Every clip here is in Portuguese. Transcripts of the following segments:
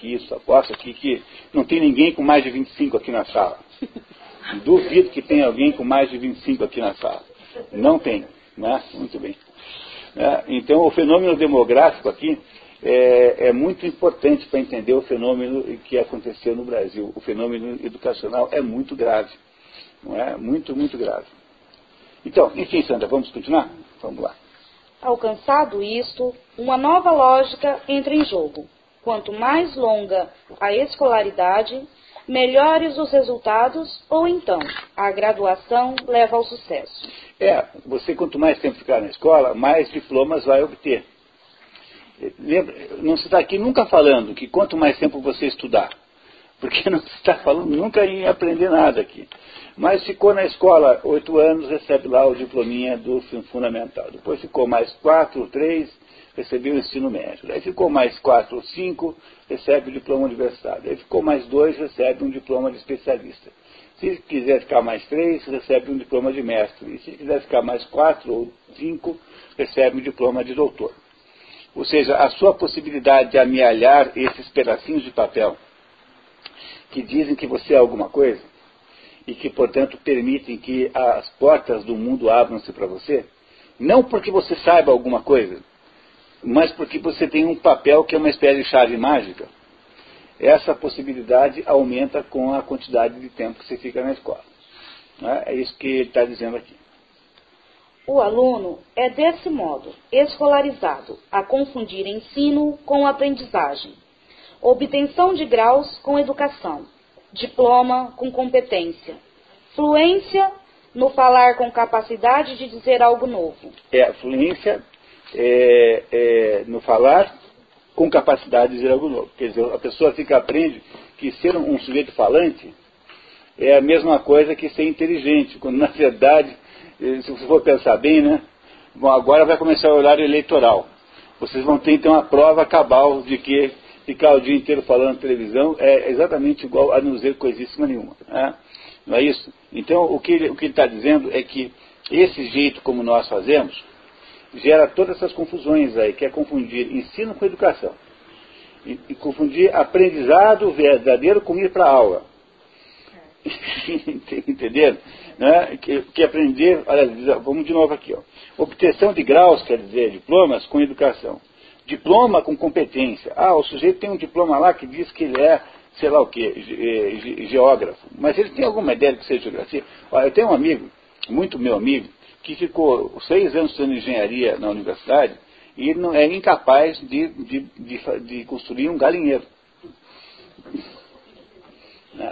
que isso, aposto aqui que não tem ninguém com mais de 25 aqui na sala. Duvido que tenha alguém com mais de 25 aqui na sala. Não tem, né? Muito bem. É, então, o fenômeno demográfico aqui é, é muito importante para entender o fenômeno que aconteceu no Brasil. O fenômeno educacional é muito grave. Não é? Muito, muito grave. Então, enfim, Sandra, vamos continuar? Vamos lá. Alcançado isto, uma nova lógica entra em jogo. Quanto mais longa a escolaridade, melhores os resultados, ou então a graduação leva ao sucesso. É, você quanto mais tempo ficar na escola, mais diplomas vai obter. Lembra, não se está aqui nunca falando que quanto mais tempo você estudar, porque não se está falando nunca em aprender nada aqui. Mas ficou na escola oito anos, recebe lá o diplominha do fundamental. Depois ficou mais quatro, três, recebeu o ensino médio. Aí ficou mais quatro ou cinco, recebe o diploma universitário. Aí ficou mais dois, recebe um diploma de especialista. Se quiser ficar mais três, recebe um diploma de mestre. E se quiser ficar mais quatro ou cinco, recebe um diploma de doutor. Ou seja, a sua possibilidade de amealhar esses pedacinhos de papel que dizem que você é alguma coisa, e que, portanto, permitem que as portas do mundo abram-se para você, não porque você saiba alguma coisa, mas porque você tem um papel que é uma espécie de chave mágica. Essa possibilidade aumenta com a quantidade de tempo que você fica na escola. É isso que ele está dizendo aqui. O aluno é desse modo escolarizado a confundir ensino com aprendizagem, obtenção de graus com educação diploma com competência, fluência no falar com capacidade de dizer algo novo. É, fluência é, é, no falar com capacidade de dizer algo novo. Quer dizer, a pessoa fica aprende que ser um, sujeito falante é a mesma coisa que ser inteligente, quando na verdade, se você for pensar bem, né? Bom, agora vai começar o horário eleitoral. Vocês vão ter então a prova cabal de que ficar o dia inteiro falando na televisão é exatamente igual a não dizer coisíssima nenhuma. Né? Não é isso? Então, o que ele está dizendo é que esse jeito como nós fazemos gera todas essas confusões aí, que é confundir ensino com educação. E, e confundir aprendizado verdadeiro com ir para a aula. Entenderam? Né? Que, que, aprender, olha, vamos de novo aqui, ó. Obtenção de graus, quer dizer, diplomas, com educação. Diploma com competência. Ah, o sujeito tem um diploma lá que diz que ele é, sei lá o quê, eh, geógrafo. Mas ele tem alguma ideia de que seja geografia? Olha, eu tenho um amigo, muito meu amigo, que ficou seis anos estudando engenharia na universidade e ele não é incapaz de, de, de, de construir um galinheiro.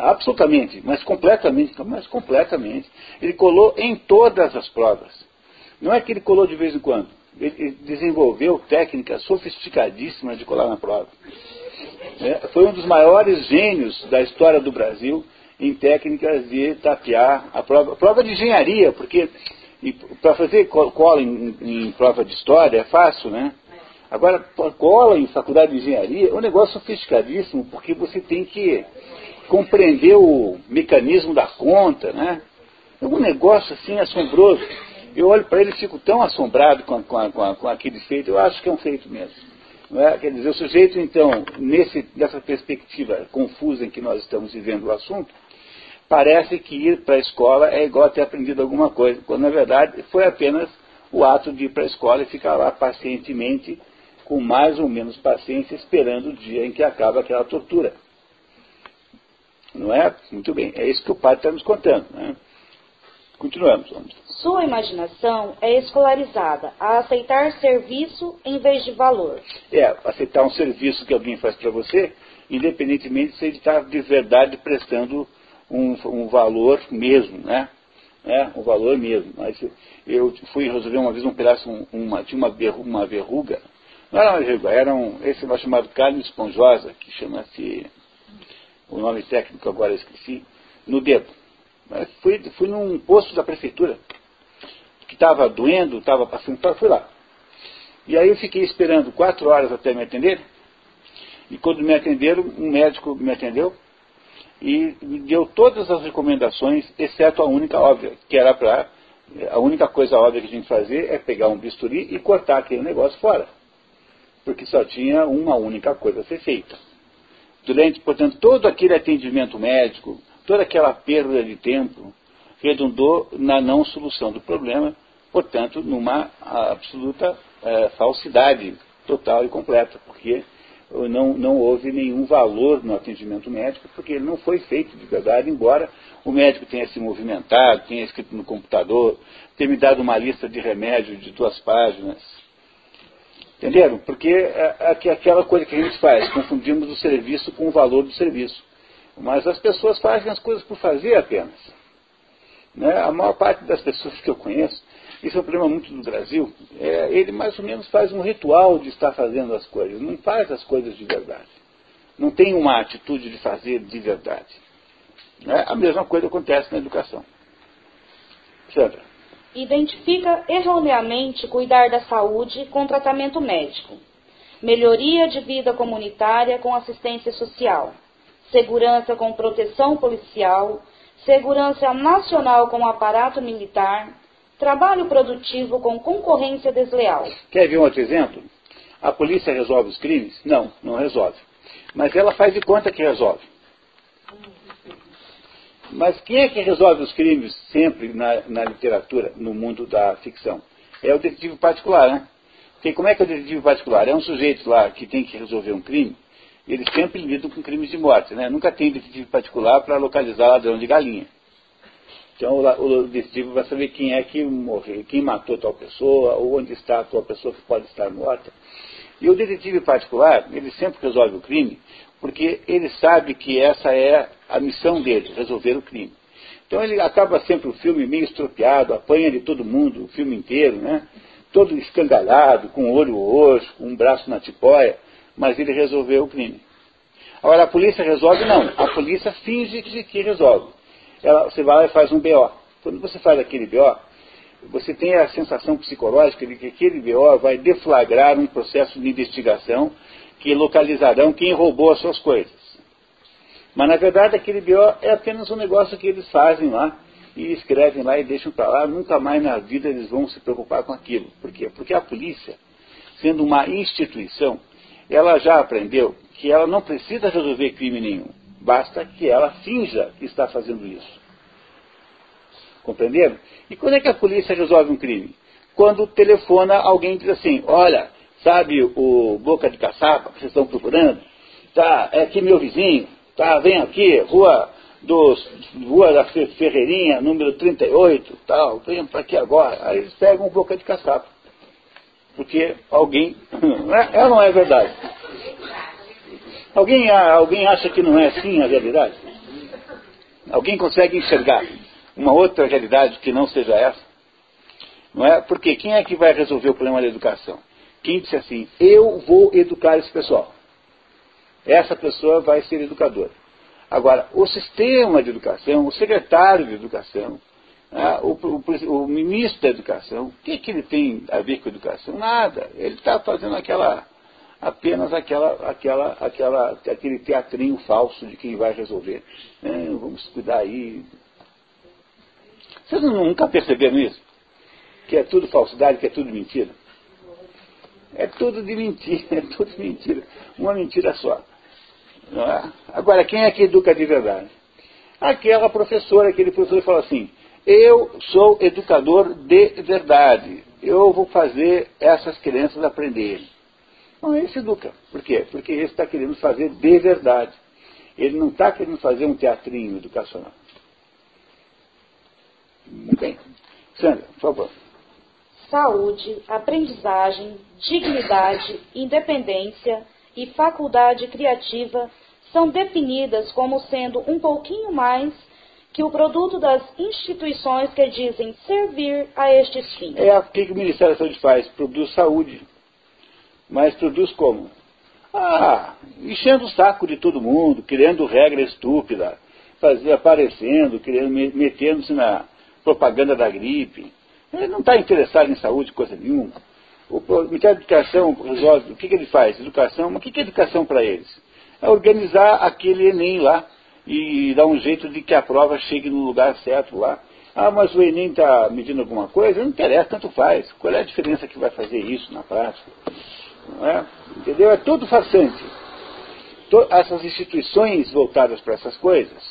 Absolutamente, mas completamente, mas completamente. Ele colou em todas as provas. Não é que ele colou de vez em quando ele desenvolveu técnicas sofisticadíssimas de colar na prova. É, foi um dos maiores gênios da história do Brasil em técnicas de tapear a prova, prova de engenharia, porque para fazer cola em, em, prova de história é fácil, né? Agora, cola em faculdade de engenharia é um negócio sofisticadíssimo, porque você tem que compreender o mecanismo da conta, né? É um negócio assim assombroso. Eu olho para ele e fico tão assombrado com, com, com, com, aquele feito, eu acho que é um feito mesmo. É? Quer dizer, o sujeito, então, nesse, nessa perspectiva confusa em que nós estamos vivendo o assunto, parece que ir para a escola é igual a ter aprendido alguma coisa, quando na verdade foi apenas o ato de ir para a escola e ficar lá pacientemente, com mais ou menos paciência, esperando o dia em que acaba aquela tortura. Não é? Muito bem, é isso que o pai está nos contando. Né? Continuamos, vamos. Sua imaginação é escolarizada a aceitar serviço em vez de valor. É, aceitar um serviço que alguém faz para você, independentemente se ele está de verdade prestando um, um, valor mesmo, né? É, um valor mesmo. Mas eu fui resolver uma vez um pedaço, uma, tinha uma, uma verruga, não era uma verruga, era um, esse é chamado carne esponjosa, que chama-se, o nome técnico agora eu esqueci, no dedo. Mas fui, fui num posto da prefeitura, que estava doendo, estava passando, fui lá. E aí eu fiquei esperando quatro horas até me atender. E quando me atenderam, um médico me atendeu e deu todas as recomendações, exceto a única óbvia, que era para. A única coisa óbvia que a gente fazer é pegar um bisturi e cortar aquele negócio fora. Porque só tinha uma única coisa a ser feita Durante, portanto, todo aquele atendimento médico, toda aquela perda de tempo, redundou na não solução do problema, portanto, numa absoluta é, falsidade total e completa, porque não, não houve nenhum valor no atendimento médico, porque ele não foi feito de verdade, embora o médico tenha se movimentado, tenha escrito no computador, tenha me dado uma lista de remédios de duas páginas. Entenderam? Porque é, é aquela coisa que a gente faz, confundimos o serviço com o valor do serviço. Mas as pessoas fazem as coisas por fazer apenas. Né? A maior parte das pessoas que eu conheço isso é um problema muito do Brasil. É, ele mais ou menos faz um ritual de estar fazendo as coisas, não faz as coisas de verdade. Não tem uma atitude de fazer de verdade. É, a mesma coisa acontece na educação. Sandra. Identifica erroneamente cuidar da saúde com tratamento médico. Melhoria de vida comunitária com assistência social. Segurança com proteção policial. Segurança nacional com aparato militar Trabalho produtivo com concorrência desleal. Quer ver um outro exemplo? A polícia resolve os crimes? Não, não resolve. Mas ela faz de conta que resolve. Mas quem é que resolve os crimes sempre na, na literatura, no mundo da ficção? É o detetive particular, né? Porque como é que é o detetive particular? É um sujeito lá que tem que resolver um crime, eles sempre lidam com crimes de morte, né? Nunca tem detetive particular para localizar ladrão de galinha. Então o, o vai saber quem é que morreu, quem matou tal pessoa, ou onde está a tal pessoa que pode estar morta. E o detetive particular, ele sempre resolve o crime, porque ele sabe que essa é a missão dele, resolver o crime. Então ele acaba sempre o filme meio estropiado, apanha de todo mundo, o filme inteiro, né? Todo escangalhado, com olho roxo, com um braço na tipóia, mas ele resolveu o crime. Agora a polícia resolve? Não. A polícia finge que resolve ela, você vai e faz um BO. Quando você faz aquele BO, você tem a sensação psicológica de que aquele BO vai deflagrar um processo de investigação que localizarão quem roubou as suas coisas. Mas na verdade aquele BO é apenas um negócio que eles fazem lá e escrevem lá e deixam para lá, nunca mais na vida eles vão se preocupar com aquilo. Por quê? Porque a polícia, sendo uma instituição, ela já aprendeu que ela não precisa resolver crime nenhum. Basta que ela finja que está fazendo isso. Compreenderam? E quando é que a polícia resolve um crime? Quando telefona alguém e diz assim, olha, sabe o Boca de Caçapa que vocês estão procurando? Tá, é aqui meu vizinho, tá, vem aqui, rua dos, rua da Ferreirinha, número 38, tal, venham para aqui agora. Aí eles pegam Boca de Caçapa. Porque alguém. É não é verdade. Alguém, alguém acha que não é assim a realidade? Alguém consegue enxergar uma outra realidade que não seja essa? Não é? Porque quem é que vai resolver o problema da educação? Quem disse assim, eu vou educar esse pessoal. Essa pessoa vai ser educadora. Agora, o sistema de educação, o secretário de educação, né, o, o, o, ministro da educação, o que, que ele tem a ver com a educação? Nada. Ele está fazendo aquela apenas aquela, aquela, aquela, aquele teatrinho falso de quem vai resolver. É, vamos cuidar aí. Vocês nunca perceberam isso? Que é tudo falsidade, que é tudo mentira? É tudo de mentira, é tudo mentira. Uma mentira só. É? Agora, quem é que educa de verdade? Aquela professora, aquele professor fala assim, eu sou educador de verdade. Eu vou fazer essas crianças aprenderem. Não, esse educa. Por quê? Porque esse está querendo fazer de verdade. Ele não está querendo fazer um teatrinho educacional. Muito bem. Sandra, por favor. Saúde, aprendizagem, dignidade, independência e faculdade criativa são definidas como sendo um pouquinho mais que o produto das instituições que dizem servir a estes fins. É o que o Ministério da Saúde faz? Produz saúde. Mas produz como? Ah, enchendo o saco de todo mundo, criando regra estúpida, aparecendo, criando, metendo-se na propaganda da gripe. Ele não está interessado em saúde, coisa nenhuma. O Ministério da Educação o que, que ele faz? Educação, mas o que, que é educação para eles? É organizar aquele Enem lá e dar um jeito de que a prova chegue no lugar certo lá. Ah, mas o Enem está medindo alguma coisa? Não interessa, tanto faz. Qual é a diferença que vai fazer isso na prática? É? Entendeu? É tudo farsante. essas instituições voltadas para essas coisas,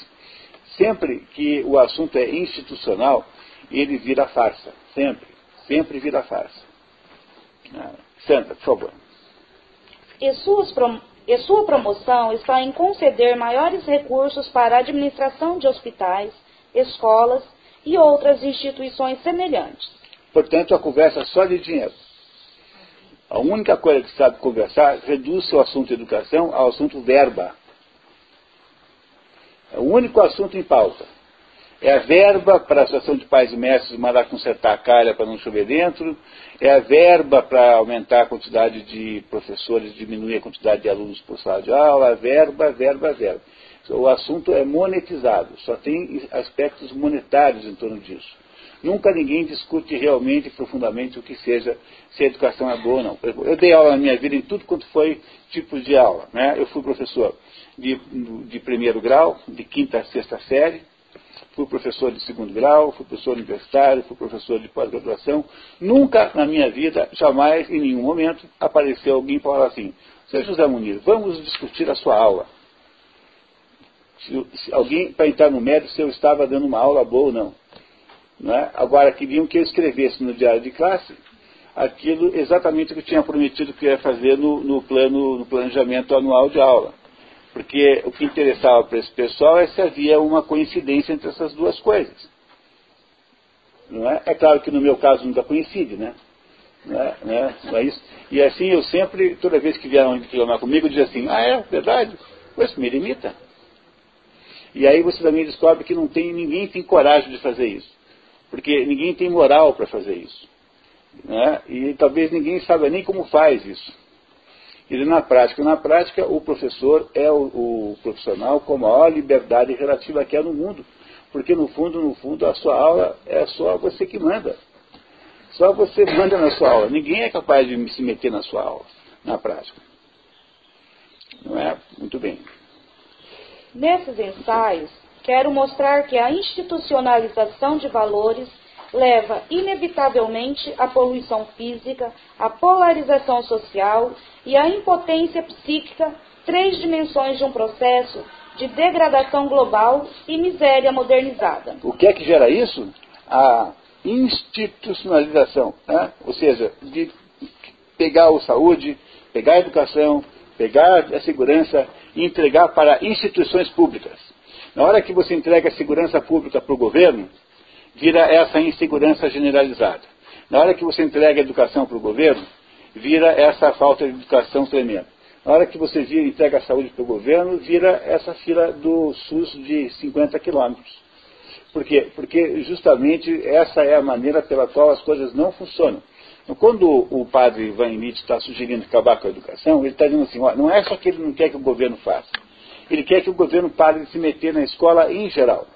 sempre que o assunto é institucional, ele vira farsa. Sempre. Sempre vira farsa. Ah, Sandra, por favor. E, prom e sua promoção está em conceder maiores recursos para a administração de hospitais, escolas e outras instituições semelhantes. Portanto, a conversa só de dinheiro. A única coisa que sabe conversar reduz seu assunto educação ao assunto verba. É o único assunto em pauta. É a verba para a Associação de Pais e Mestres mandar consertar a calha para não chover dentro. É a verba para aumentar a quantidade de professores, diminuir a quantidade de alunos por sala de aula. Verba, verba, verba. O assunto é monetizado, só tem aspectos monetários em torno disso. Nunca ninguém discute realmente, profundamente, o que seja, se a educação é boa ou não. Eu dei aula na minha vida em tudo quanto foi tipos de aula. Né? Eu fui professor de, de primeiro grau, de quinta a sexta série, fui professor de segundo grau, fui professor universitário, fui professor de pós-graduação. Nunca na minha vida, jamais, em nenhum momento, apareceu alguém para falar assim, Seu José Munir, vamos discutir a sua aula. Se, se alguém, para entrar no mérito, se eu estava dando uma aula boa ou não. É? Agora, queriam que eu escrevesse no diário de classe aquilo exatamente que eu tinha prometido que ia fazer no, no, plano, no planejamento anual de aula. Porque o que interessava para esse pessoal é se havia uma coincidência entre essas duas coisas. Não é? é claro que no meu caso nunca coincide, né? Né? É isso. E assim eu sempre, toda vez que vieram reclamar comigo, dizia assim, ah é, verdade? Pois me limita. E aí você também descobre que não tem, ninguém tem coragem de fazer isso. Porque ninguém tem moral para fazer isso. Né? E talvez ninguém saiba nem como faz isso. E na prática, na prática, o professor é o, o profissional com a maior liberdade relativa que há no mundo. Porque no fundo, no fundo, a sua aula é só você que manda. Só você manda na sua aula. Ninguém é capaz de se meter na sua aula, na prática. Não é? Muito bem. Nesses ensaios, quero mostrar que a institucionalização de valores leva inevitavelmente à poluição física, à polarização social e à impotência psíquica, três dimensões de um processo de degradação global e miséria modernizada. O que é que gera isso? A institucionalização, né? ou seja, de pegar a saúde, pegar a educação, pegar a segurança e entregar para instituições públicas. Na hora que você entrega a segurança pública para o governo, vira essa insegurança generalizada. Na hora que você entrega a educação para o governo, vira essa falta de educação tremenda. Na hora que você vira, entrega a saúde para o governo, vira essa fila do SUS de 50 quilômetros. Por quê? Porque justamente essa é a maneira pela qual as coisas não funcionam. Então, quando o padre Van Nietzsche está sugerindo acabar com a educação, ele está dizendo assim, ó, não é só que ele não quer que o governo faça. Ele quer que o governo pare de se meter na escola em geral.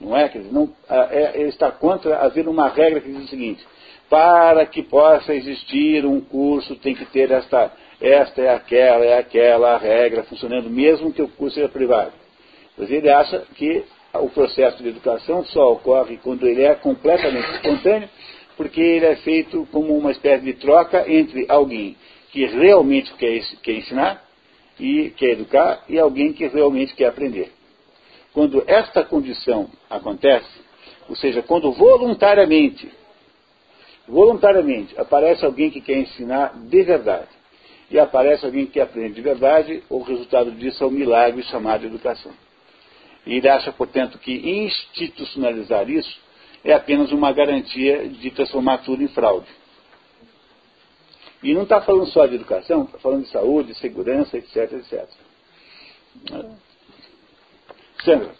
Não é? Quer dizer, não, é, ele está contra haver uma regra que diz o seguinte: para que possa existir um curso, tem que ter esta, esta é aquela, é aquela regra funcionando, mesmo que o curso seja privado. Pois ele acha que o processo de educação só ocorre quando ele é completamente espontâneo, porque ele é feito como uma espécie de troca entre alguém que realmente quer, quer ensinar e quer educar e alguém que realmente quer aprender. Quando esta condição acontece, ou seja, quando voluntariamente, voluntariamente aparece alguém que quer ensinar de verdade e aparece alguém que aprende de verdade, o resultado disso é o milagre chamado educação. E ele acha, portanto, que institucionalizar isso é apenas uma garantia de transformar tudo em fraude. E não está falando só de educação, está falando de saúde, segurança, etc, etc. Sandra.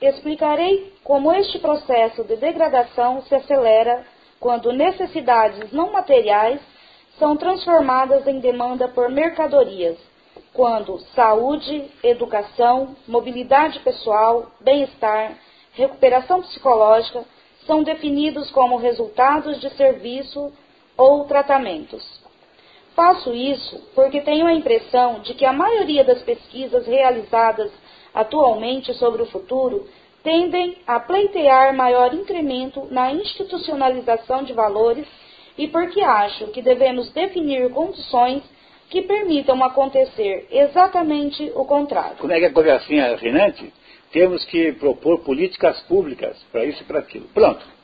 Explicarei como este processo de degradação se acelera quando necessidades não materiais são transformadas em demanda por mercadorias, quando saúde, educação, mobilidade pessoal, bem-estar, recuperação psicológica são definidos como resultados de serviço ou tratamentos. Faço isso porque tenho a impressão de que a maioria das pesquisas realizadas atualmente sobre o futuro tendem a pleitear maior incremento na institucionalização de valores e porque acho que devemos definir condições que permitam acontecer exatamente o contrário. Como é que a coisa é assim, Renante? Temos que propor políticas públicas para isso e para aquilo. Pronto.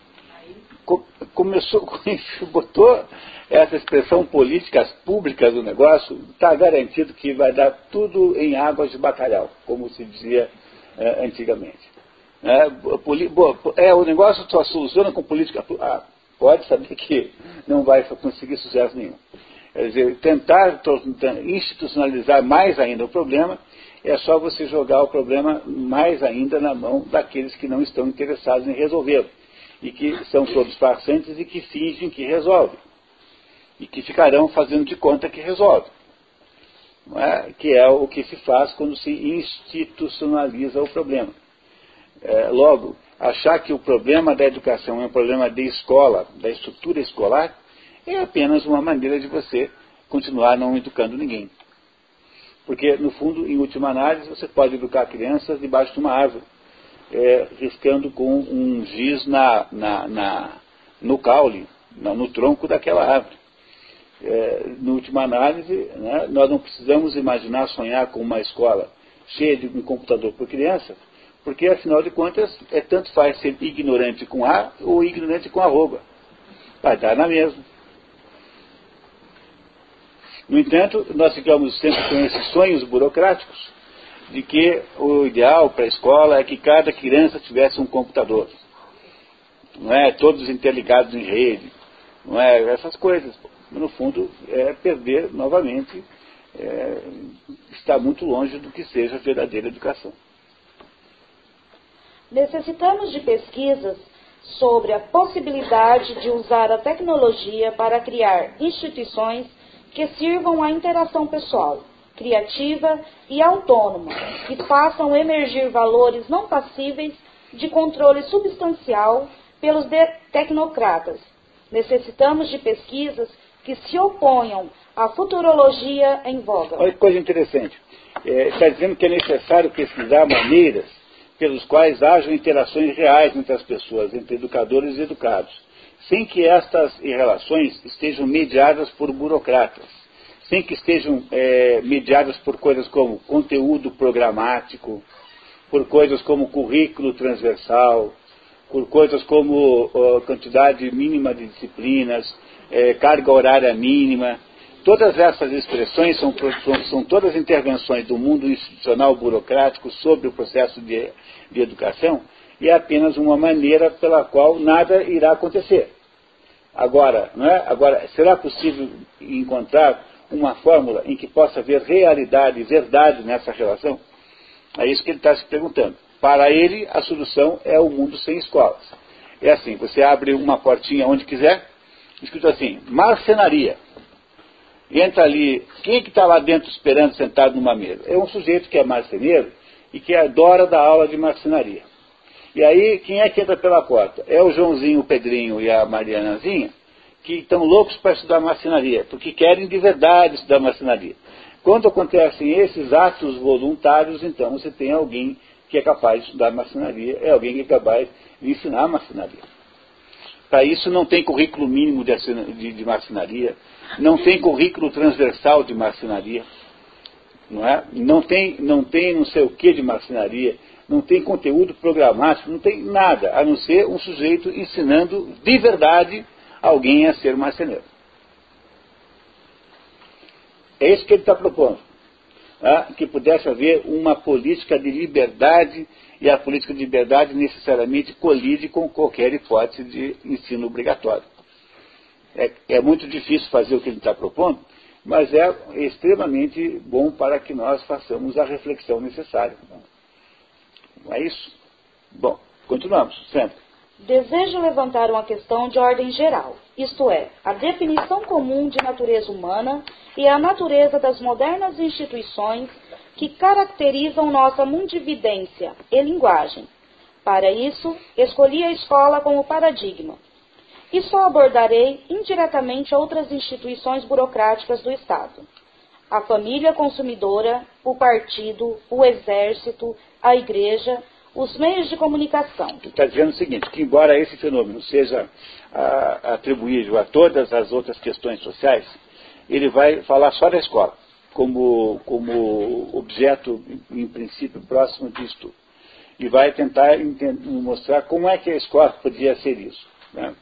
Começou, botou essa expressão políticas públicas do negócio, está garantido que vai dar tudo em águas de bacalhau, como se dizia é, antigamente. É, é, o negócio só soluciona com política. Ah, pode saber que não vai conseguir sucesso nenhum. Quer dizer, tentar institucionalizar mais ainda o problema é só você jogar o problema mais ainda na mão daqueles que não estão interessados em resolvê-lo. E que são todos farsantes e que fingem que resolvem. E que ficarão fazendo de conta que resolvem. É? Que é o que se faz quando se institucionaliza o problema. É, logo, achar que o problema da educação é um problema de escola, da estrutura escolar, é apenas uma maneira de você continuar não educando ninguém. Porque, no fundo, em última análise, você pode educar crianças debaixo de uma árvore, é, riscando com um giz na, na, na no caule, no tronco daquela árvore. É, no última análise, né, nós não precisamos imaginar sonhar com uma escola cheia de um computador por criança, porque, afinal de contas, é tanto faz ser ignorante com A ou ignorante com arroba. Vai dar na mesma. No entanto, nós ficamos sempre com esses sonhos burocráticos de que o ideal para a escola é que cada criança tivesse um computador. Não é? Todos interligados em rede. Não é? Essas coisas. No fundo, é perder novamente, é, está muito longe do que seja verdadeira educação. Necessitamos de pesquisas sobre a possibilidade de usar a tecnologia para criar instituições que sirvam à interação pessoal, criativa e autônoma, que façam emergir valores não passíveis de controle substancial pelos tecnocratas. Necessitamos de pesquisas que se oponham à futurologia em voga. Olha que coisa interessante. É, está dizendo que é necessário pesquisar maneiras pelos quais hajam interações reais entre as pessoas, entre educadores e educados, sem que estas relações estejam mediadas por burocratas, sem que estejam é, mediadas por coisas como conteúdo programático, por coisas como currículo transversal, por coisas como quantidade mínima de disciplinas, é, carga horária mínima. Todas essas expressões são, são, todas intervenções do mundo institucional burocrático sobre o processo de, de educação e é apenas uma maneira pela qual nada irá acontecer. Agora, não é? Agora, será possível encontrar uma fórmula em que possa haver realidade, verdade nessa relação? É isso que ele está se perguntando. Para ele, a solução é o mundo sem escolas. É assim, você abre uma portinha onde quiser, escrito assim, marcenaria entra ali, quem é que está lá dentro esperando sentado numa mesa? É um sujeito que é marceneiro e que adora dar aula de marcenaria. E aí, quem é que entra pela porta? É o Joãozinho, o Pedrinho e a Marianazinha, que estão loucos para estudar marcenaria, porque querem de verdade estudar marcenaria. Quando acontecem esses atos voluntários, então você tem alguém que é capaz de estudar marcenaria, é alguém que é capaz de ensinar marcenaria. Para isso não tem currículo mínimo de, de, de não tem currículo transversal de marcenaria, não é? Não tem, não tem não sei o que de marcenaria, não tem conteúdo programático, não tem nada, a não ser um sujeito ensinando de verdade alguém a ser marceneiro. É isso que ele está propondo. Tá? Que pudesse haver uma política de liberdade, e a política de liberdade necessariamente colide com qualquer hipótese de ensino obrigatório. É, é muito difícil fazer o que ele está propondo, mas é extremamente bom para que nós façamos a reflexão necessária. Não é isso? Bom, continuamos, sempre. Desejo levantar uma questão de ordem geral, isto é, a definição comum de natureza humana e a natureza das modernas instituições que caracterizam nossa mundividência e linguagem. Para isso, escolhi a escola como paradigma, e só abordarei indiretamente outras instituições burocráticas do Estado. A família consumidora, o partido, o exército, a igreja, os meios de comunicação. Está dizendo o seguinte, que embora esse fenômeno seja a, atribuído a todas as outras questões sociais, ele vai falar só da escola. como, como objeto, em princípio, próximo disto. E vai tentar mostrar como é que a escola podia ser isso. Né?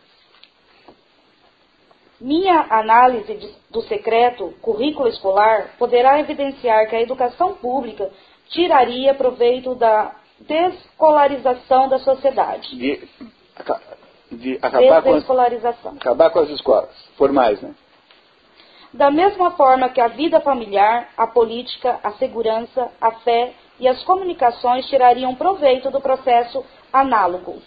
Minha análise de, do secreto currículo escolar poderá evidenciar que a educação pública tiraria proveito da descolarização da sociedade. De, de acabar, com as, acabar com as escolas formais, né? Da mesma forma que a vida familiar, a política, a segurança, a fé e as comunicações tirariam proveito do processo análogo.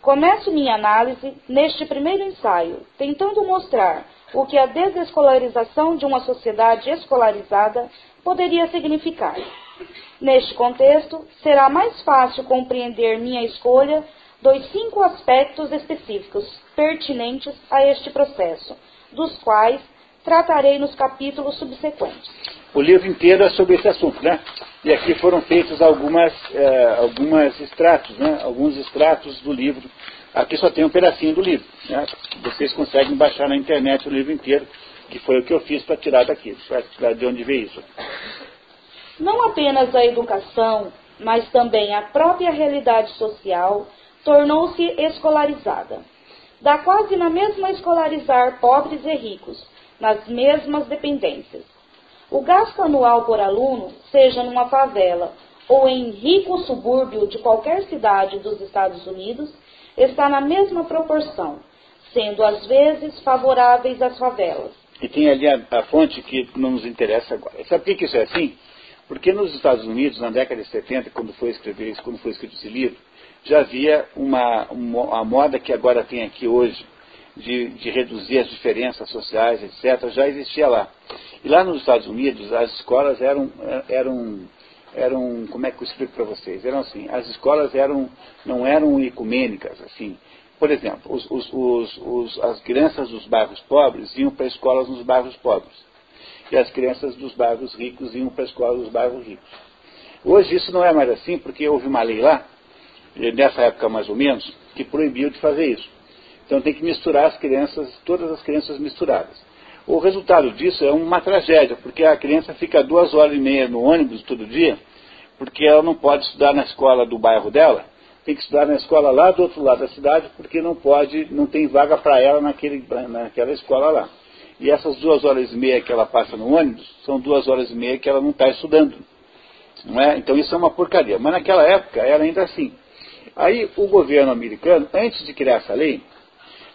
Começo minha análise neste primeiro ensaio, tentando mostrar o que a desescolarização de uma sociedade escolarizada poderia significar. Neste contexto, será mais fácil compreender minha escolha dos cinco aspectos específicos pertinentes a este processo, dos quais tratarei nos capítulos subsequentes. O livro inteiro é sobre esse assunto, né? E aqui foram feitos algumas, eh, algumas extratos, né? Alguns extratos do livro. Aqui só tem um pedacinho do livro. Né? Vocês conseguem baixar na internet o livro inteiro, que foi o que eu fiz para tirar daqui, para de onde veio isso. Não apenas a educação, mas também a própria realidade social tornou-se escolarizada. Dá quase na mesma escolarizar pobres e ricos, nas mesmas dependências. O gasto anual por aluno, seja numa favela ou em rico subúrbio de qualquer cidade dos Estados Unidos, está na mesma proporção, sendo às vezes favoráveis às favelas. E tem ali a, a fonte que não nos interessa agora. Sabe por que isso é assim? Porque nos Estados Unidos, na década de 70, quando foi, escrever, quando foi escrito esse livro, já havia uma, uma a moda que agora tem aqui hoje, de, de, reduzir as diferenças sociais, etc., já existia lá. E lá nos Estados Unidos, as escolas eram, eram, eram como é que eu explico para vocês? Eram assim, as escolas eram, não eram ecumênicas, assim. Por exemplo, os, os, os, as crianças dos bairros pobres iam para escolas nos bairros pobres. E as crianças dos bairros ricos iam para a escola dos bairros ricos. Hoje isso não é mais assim, porque houve uma lei lá, nessa época mais ou menos, que proibiu de fazer isso. Então tem que misturar as crianças, todas as crianças misturadas. O resultado disso é uma tragédia, porque a criança fica duas horas e meia no ônibus todo dia, porque ela não pode estudar na escola do bairro dela, tem que estudar na escola lá do outro lado da cidade, porque não pode, não tem vaga para ela naquele, naquela escola lá. E essas duas horas e meia que ela passa no ônibus, são duas horas e meia que ela não está estudando. Não é? Então isso é uma porcaria. Mas naquela época era ainda assim. Aí o governo americano, antes de criar essa lei,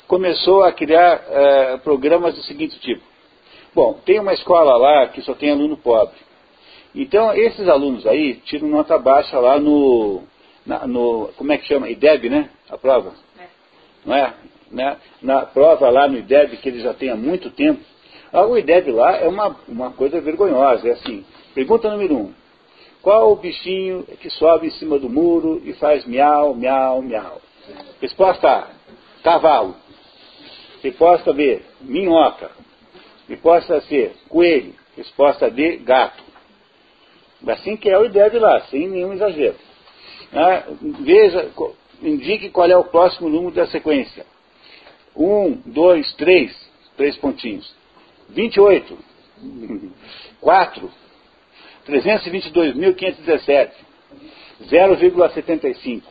começou a criar uh, programas do seguinte tipo. Bom, tem uma escola lá que só tem aluno pobre. Então, esses alunos aí tiram nota baixa lá no, na, no como é que chama? IDEB, né? A prova. É. Não é? Né? Na prova lá no IDEB, que ele já tem há muito tempo. Ah, o IDEB lá é uma, uma coisa vergonhosa. É assim, pergunta número um. Qual o bichinho que sobe em cima do muro e faz miau, miau, miau? Resposta A, cavalo. Resposta B, minhoca. Resposta C, coelho. Resposta D, gato. Assim que é o IDEB lá, sem nenhum exagero. Ah, veja, indique qual é o próximo número da sequência. Um, dois, três, três pontinhos. 28, 4, 322.517, 0,75.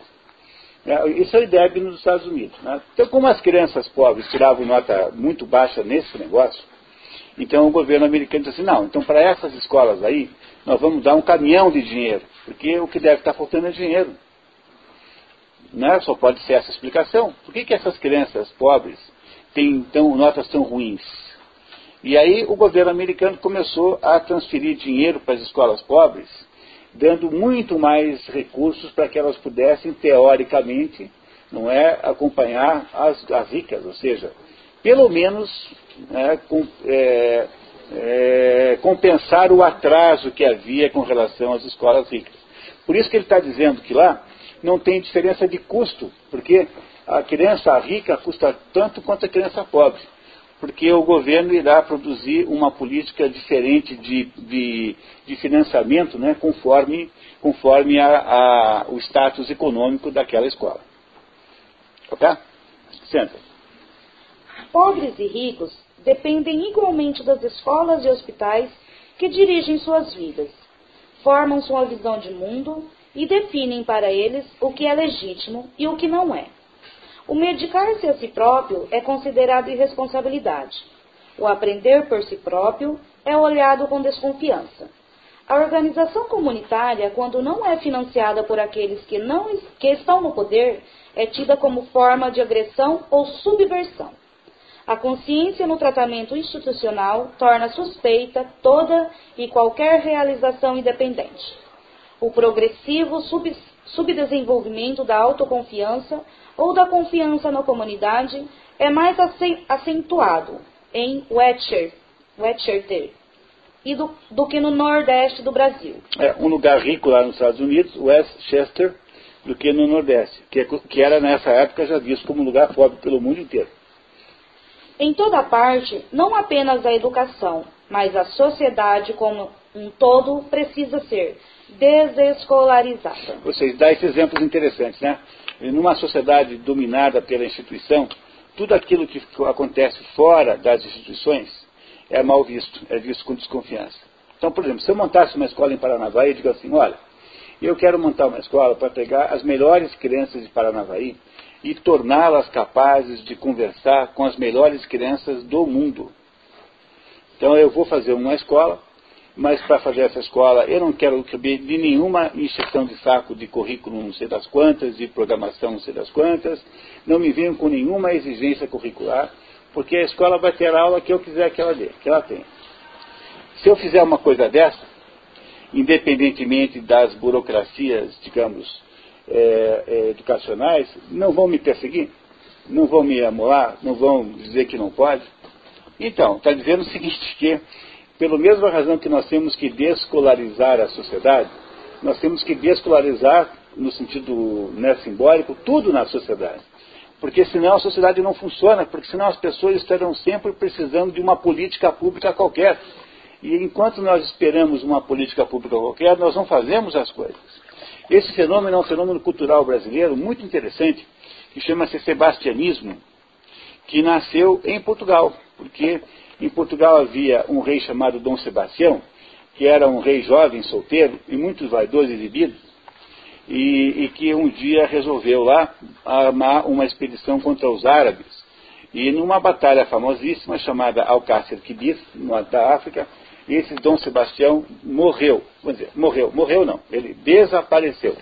É, isso é o IDEB nos Estados Unidos. Né? Então, como as crianças pobres tiravam nota muito baixa nesse negócio, então o governo americano disse assim, não, então para essas escolas aí, nós vamos dar um caminhão de dinheiro, porque o que deve estar faltando é dinheiro. Né? Só pode ser essa explicação. Por que, que essas crianças pobres têm tão, notas tão ruins? E aí o governo americano começou a transferir dinheiro para as escolas pobres, dando muito mais recursos para que elas pudessem, teoricamente, não é, acompanhar as, as ricas, ou seja, pelo menos né, com, é, é, compensar o atraso que havia com relação às escolas ricas. Por isso que ele está dizendo que lá não tem diferença de custo, porque a criança rica custa tanto quanto a criança pobre porque o governo irá produzir uma política diferente de, de, de financiamento, né, conforme, conforme a, a, o status econômico daquela escola. Ok? Senta. Pobres e ricos dependem igualmente das escolas e hospitais que dirigem suas vidas, formam sua visão de mundo e definem para eles o que é legítimo e o que não é. O medicar-se a si próprio é considerado irresponsabilidade. O aprender por si próprio é olhado com desconfiança. A organização comunitária, quando não é financiada por aqueles que, não, que estão no poder, é tida como forma de agressão ou subversão. A consciência no tratamento institucional torna suspeita toda e qualquer realização independente. O progressivo sub, subdesenvolvimento da autoconfiança ou da confiança na comunidade é mais acentuado em Westchester e do, do, que no nordeste do Brasil. É um lugar rico lá nos Estados Unidos, Westchester, do que no nordeste, que, que era nessa época já visto como um lugar pobre pelo mundo inteiro. Em toda parte, não apenas a educação, mas a sociedade como um todo precisa ser desescolarizada. Vocês dão esses exemplos interessantes, né? Numa sociedade dominada pela instituição, tudo aquilo que acontece fora das instituições é mal visto, é visto com desconfiança. Então, por exemplo, se eu montasse uma escola em Paranavaí, eu digo assim, olha, eu quero montar uma escola para pegar as melhores crianças de Paranavaí e torná-las capazes de conversar com as melhores crianças do mundo. Então eu vou fazer uma escola, mas para fazer essa escola eu não quero saber de nenhuma injeção de saco de currículo não sei das quantas, de programação não sei das quantas, não me venham com nenhuma exigência curricular, porque a escola vai ter a aula que eu quiser que ela dê, que ela tenha. Se eu fizer uma coisa dessa, independentemente das burocracias, digamos, é, é, educacionais, não vão me perseguir? Não vão me amolar? Não vão dizer que não pode? Então, está dizendo o seguinte, que pela mesma razão que nós temos que descolarizar a sociedade, nós temos que descolarizar, no sentido né, simbólico, tudo na sociedade. Porque senão a sociedade não funciona, porque senão as pessoas estarão sempre precisando de uma política pública qualquer. E enquanto nós esperamos uma política pública qualquer, nós não fazemos as coisas. Esse fenômeno é um fenômeno cultural brasileiro muito interessante, que chama-se sebastianismo, que nasceu em Portugal, porque em Portugal havia um rei chamado Dom Sebastião, que era um rei jovem, solteiro e muito vaidoso exibido, e, e, que um dia resolveu lá armar uma expedição contra os árabes. E numa batalha famosíssima chamada Alcácer Quibir, da África, esse Dom Sebastião morreu. Vamos dizer, morreu. Morreu não. Ele desapareceu.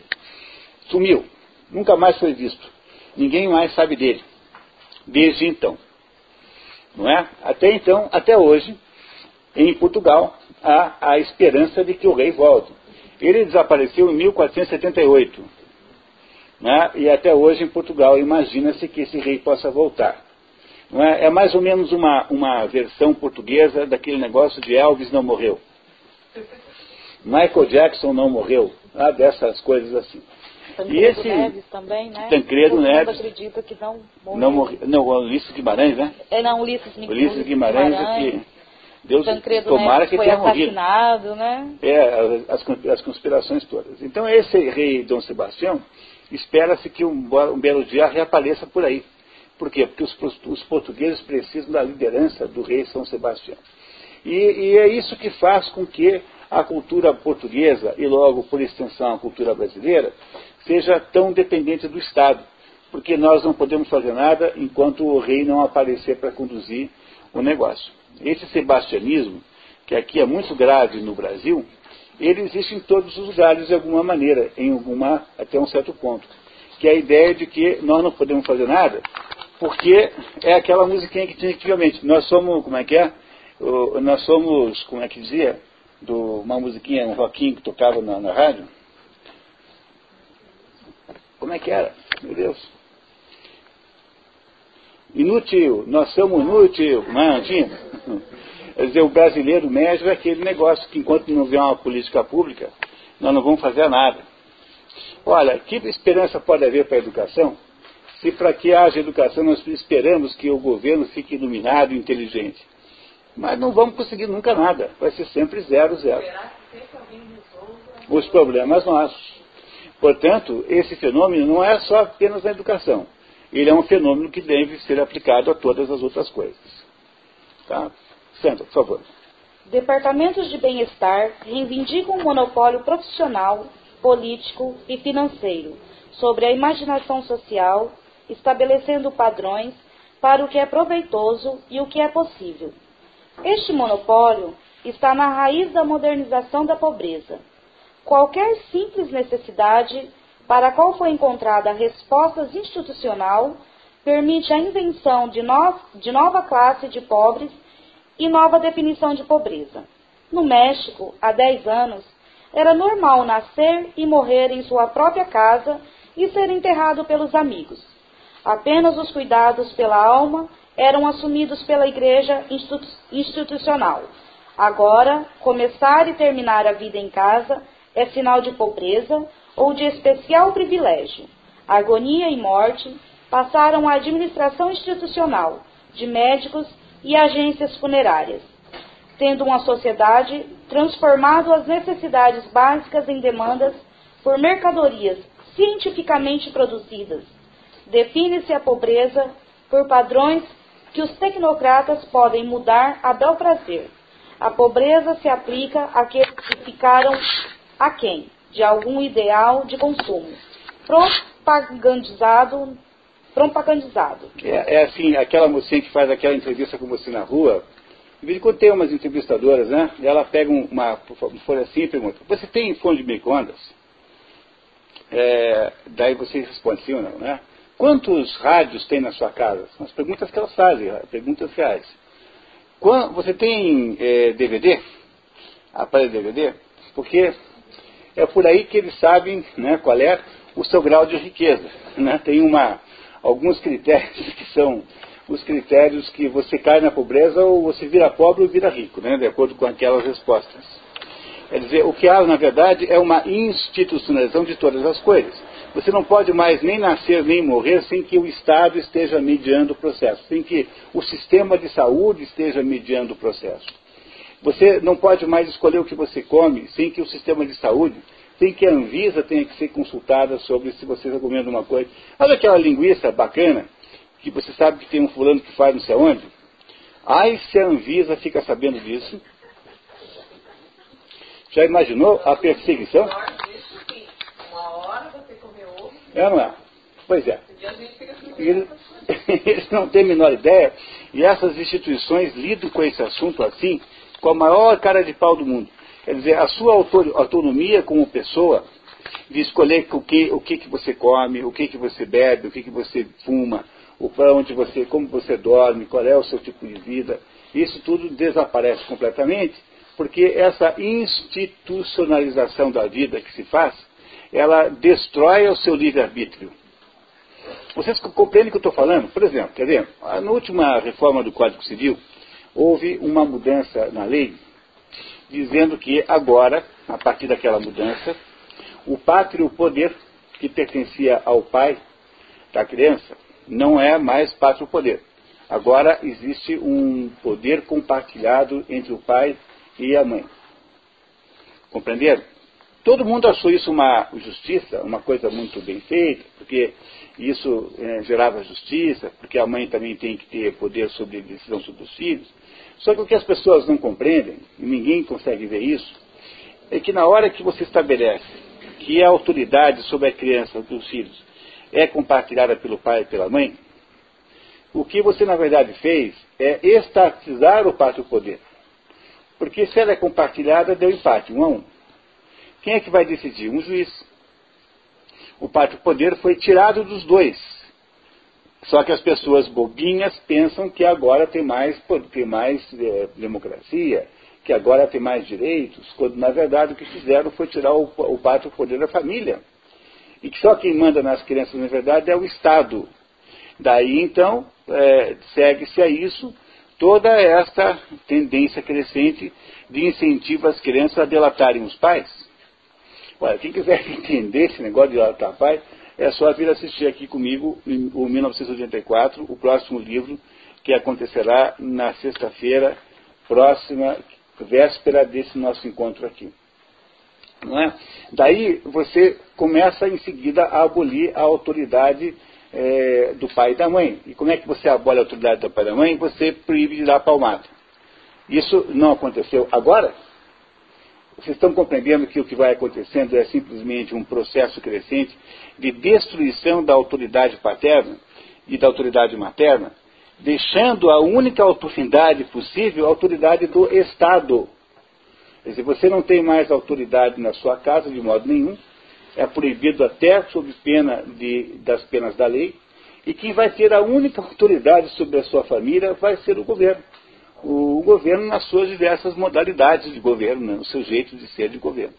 Sumiu. Nunca mais foi visto. Ninguém mais sabe dele. Desde então. Não é? Até então, até hoje, em Portugal, há a esperança de que o rei volte. Ele desapareceu em 1478. Né? E até hoje em Portugal imagina-se que esse rei possa voltar. É? é? mais ou menos uma, uma versão portuguesa daquele negócio de Elvis não morreu. Michael Jackson não morreu. Dessas coisas assim. Tancredo e esse Neves também, né? Tancredo Neves. acredita que não morreu. Não, não Ulisses Guimarães, né? É, não, Ulisses, Ulisses Guimarães, Guimarães que Deus Tancredo tomara Neves que foi tenha assassinado, morrido. né? É, as, as conspirações todas. Então esse rei Dom Sebastião, espera-se que um, um belo dia reapareça por aí. Por quê? Porque os, os portugueses precisam da liderança do rei São Sebastião. E, e, é isso que faz com que a cultura portuguesa, e logo por extensão a cultura brasileira, seja tão dependente do Estado. Porque nós não podemos fazer nada enquanto o rei não aparecer para conduzir o negócio. Esse sebastianismo, que aqui é muito grave no Brasil, ele existe em todos os lugares de alguma maneira, em alguma, até um certo ponto. Que é a ideia de que nós não podemos fazer nada porque é aquela musiquinha que tinha antigamente. Nós somos, como é que é? Nós somos, como é que dizia? Do, uma musiquinha, um rockinho que tocava na, na rádio. Como é que era? Meu Deus. Inútil, nós somos inútil, não, tinha? Quer dizer, o brasileiro médio é aquele negócio que enquanto não vier uma política pública, nós não vamos fazer nada. Olha, que esperança pode haver para a educação se para que haja educação nós esperamos que o governo fique iluminado e inteligente. Mas não vamos conseguir nunca nada. Vai ser sempre zero, zero. Os problemas nossos. Portanto, esse fenômeno não é só apenas na educação. Ele é um fenômeno que deve ser aplicado a todas as outras coisas. Tá? Sandra, por favor. departamentos de bem-estar reivindicam o monopólio profissional, político e financeiro sobre a imaginação social, estabelecendo padrões para o que é proveitoso e o que é possível. Este monopólio está na raiz da modernização da pobreza. Qualquer simples necessidade para a qual foi encontrada resposta institucional permite a invenção de, no, de nova classe de pobres e nova definição de pobreza. No México, há 10 anos, era normal nascer e morrer em sua própria casa e ser enterrado pelos amigos. Apenas os cuidados pela alma eram assumidos pela igreja institu institucional. Agora, começar e terminar a vida em casa é sinal de pobreza ou de especial privilégio. Agonia e morte passaram à administração institucional de médicos e agências funerárias, tendo uma sociedade transformado as necessidades básicas em demandas por mercadorias cientificamente produzidas. Define-se a pobreza por padrões que os tecnocratas podem mudar a bel prazer. A pobreza se aplica àqueles que ficaram aquém de algum ideal de consumo, propagandizado. propagandizado. É, é assim, aquela mocinha que faz aquela entrevista com você na rua, de vez em quando tem umas entrevistadoras, né? E ela pega uma, uma folha assim e pergunta, você tem fone de micro-ondas? É, daí você responde sim ou não, né? Quantos rádios tem na sua casa? São as perguntas que elas fazem, perguntas reais. Você tem é, DVD? Aparelho DVD? Porque é por aí que eles sabem né, qual é o seu grau de riqueza. Né? Tem uma, alguns critérios que são os critérios que você cai na pobreza ou você vira pobre ou vira rico, né, de acordo com aquelas respostas. Quer dizer, o que há, na verdade, é uma institucionalização de todas as coisas. Você não pode mais nem nascer nem morrer sem que o Estado esteja mediando o processo, sem que o sistema de saúde esteja mediando o processo. Você não pode mais escolher o que você come sem que o sistema de saúde, sem que a Anvisa tenha que ser consultada sobre se você está comendo uma coisa. Olha aquela linguiça bacana, que você sabe que tem um fulano que faz não sei onde. Ai, se a Anvisa fica sabendo disso. Já imaginou a perseguição? É, não é? Pois é. Eles, não têm a menor ideia, e essas instituições lidam com esse assunto assim, com a maior cara de pau do mundo. Quer dizer, a sua autonomia como pessoa, de escolher o que, o que, que você come, o que, que você bebe, o que, que você fuma, o para onde você, como você dorme, qual é o seu tipo de vida, isso tudo desaparece completamente, porque essa institucionalização da vida que se faz, ela destrói o seu livre-arbítrio. Vocês compreendem o que eu estou falando? Por exemplo, quer ver? Na última reforma do Código Civil, houve uma mudança na lei, dizendo que agora, a partir daquela mudança, o pátrio poder que pertencia ao pai da criança não é mais pátrio poder. Agora existe um poder compartilhado entre o pai e a mãe. Compreenderam? Todo mundo achou isso uma justiça, uma coisa muito bem feita, porque isso é, gerava justiça, porque a mãe também tem que ter poder sobre decisão sobre os filhos. Só que o que as pessoas não compreendem, e ninguém consegue ver isso, é que na hora que você estabelece que a autoridade sobre a criança dos filhos é compartilhada pelo pai e pela mãe, o que você na verdade fez é estatizar o pátrio poder. Porque se ela é compartilhada, deu empate, um a um. Quem é que vai decidir? Um juiz. O pátrio poder foi tirado dos dois. Só que as pessoas bobinhas pensam que agora tem mais, tem mais é, democracia, que agora tem mais direitos, quando na verdade o que fizeram foi tirar o, o pátrio poder da família. E que só quem manda nas crianças, na verdade, é o Estado. Daí então é, segue-se a isso toda esta tendência crescente de incentivo às crianças a delatarem os pais. Olha, quem quiser entender esse negócio de delatar pai, é só vir assistir aqui comigo o 1984, o próximo livro, que acontecerá na sexta-feira próxima, véspera desse nosso encontro aqui. Não é? Daí você começa em seguida a abolir a autoridade é, do pai e da mãe. E como é que você abole a autoridade do pai e da mãe? Você proíbe de dar palmada. Isso não aconteceu agora? Vocês estão compreendendo que o que vai acontecendo é simplesmente um processo crescente de destruição da autoridade paterna e da autoridade materna, deixando a única autoridade possível a autoridade do Estado. Quer dizer, você não tem mais autoridade na sua casa de modo nenhum, é proibido até sob pena de, das penas da lei, e quem vai ter a única autoridade sobre a sua família vai ser o governo o governo nas suas diversas modalidades de governo, né, no seu jeito de ser de governo.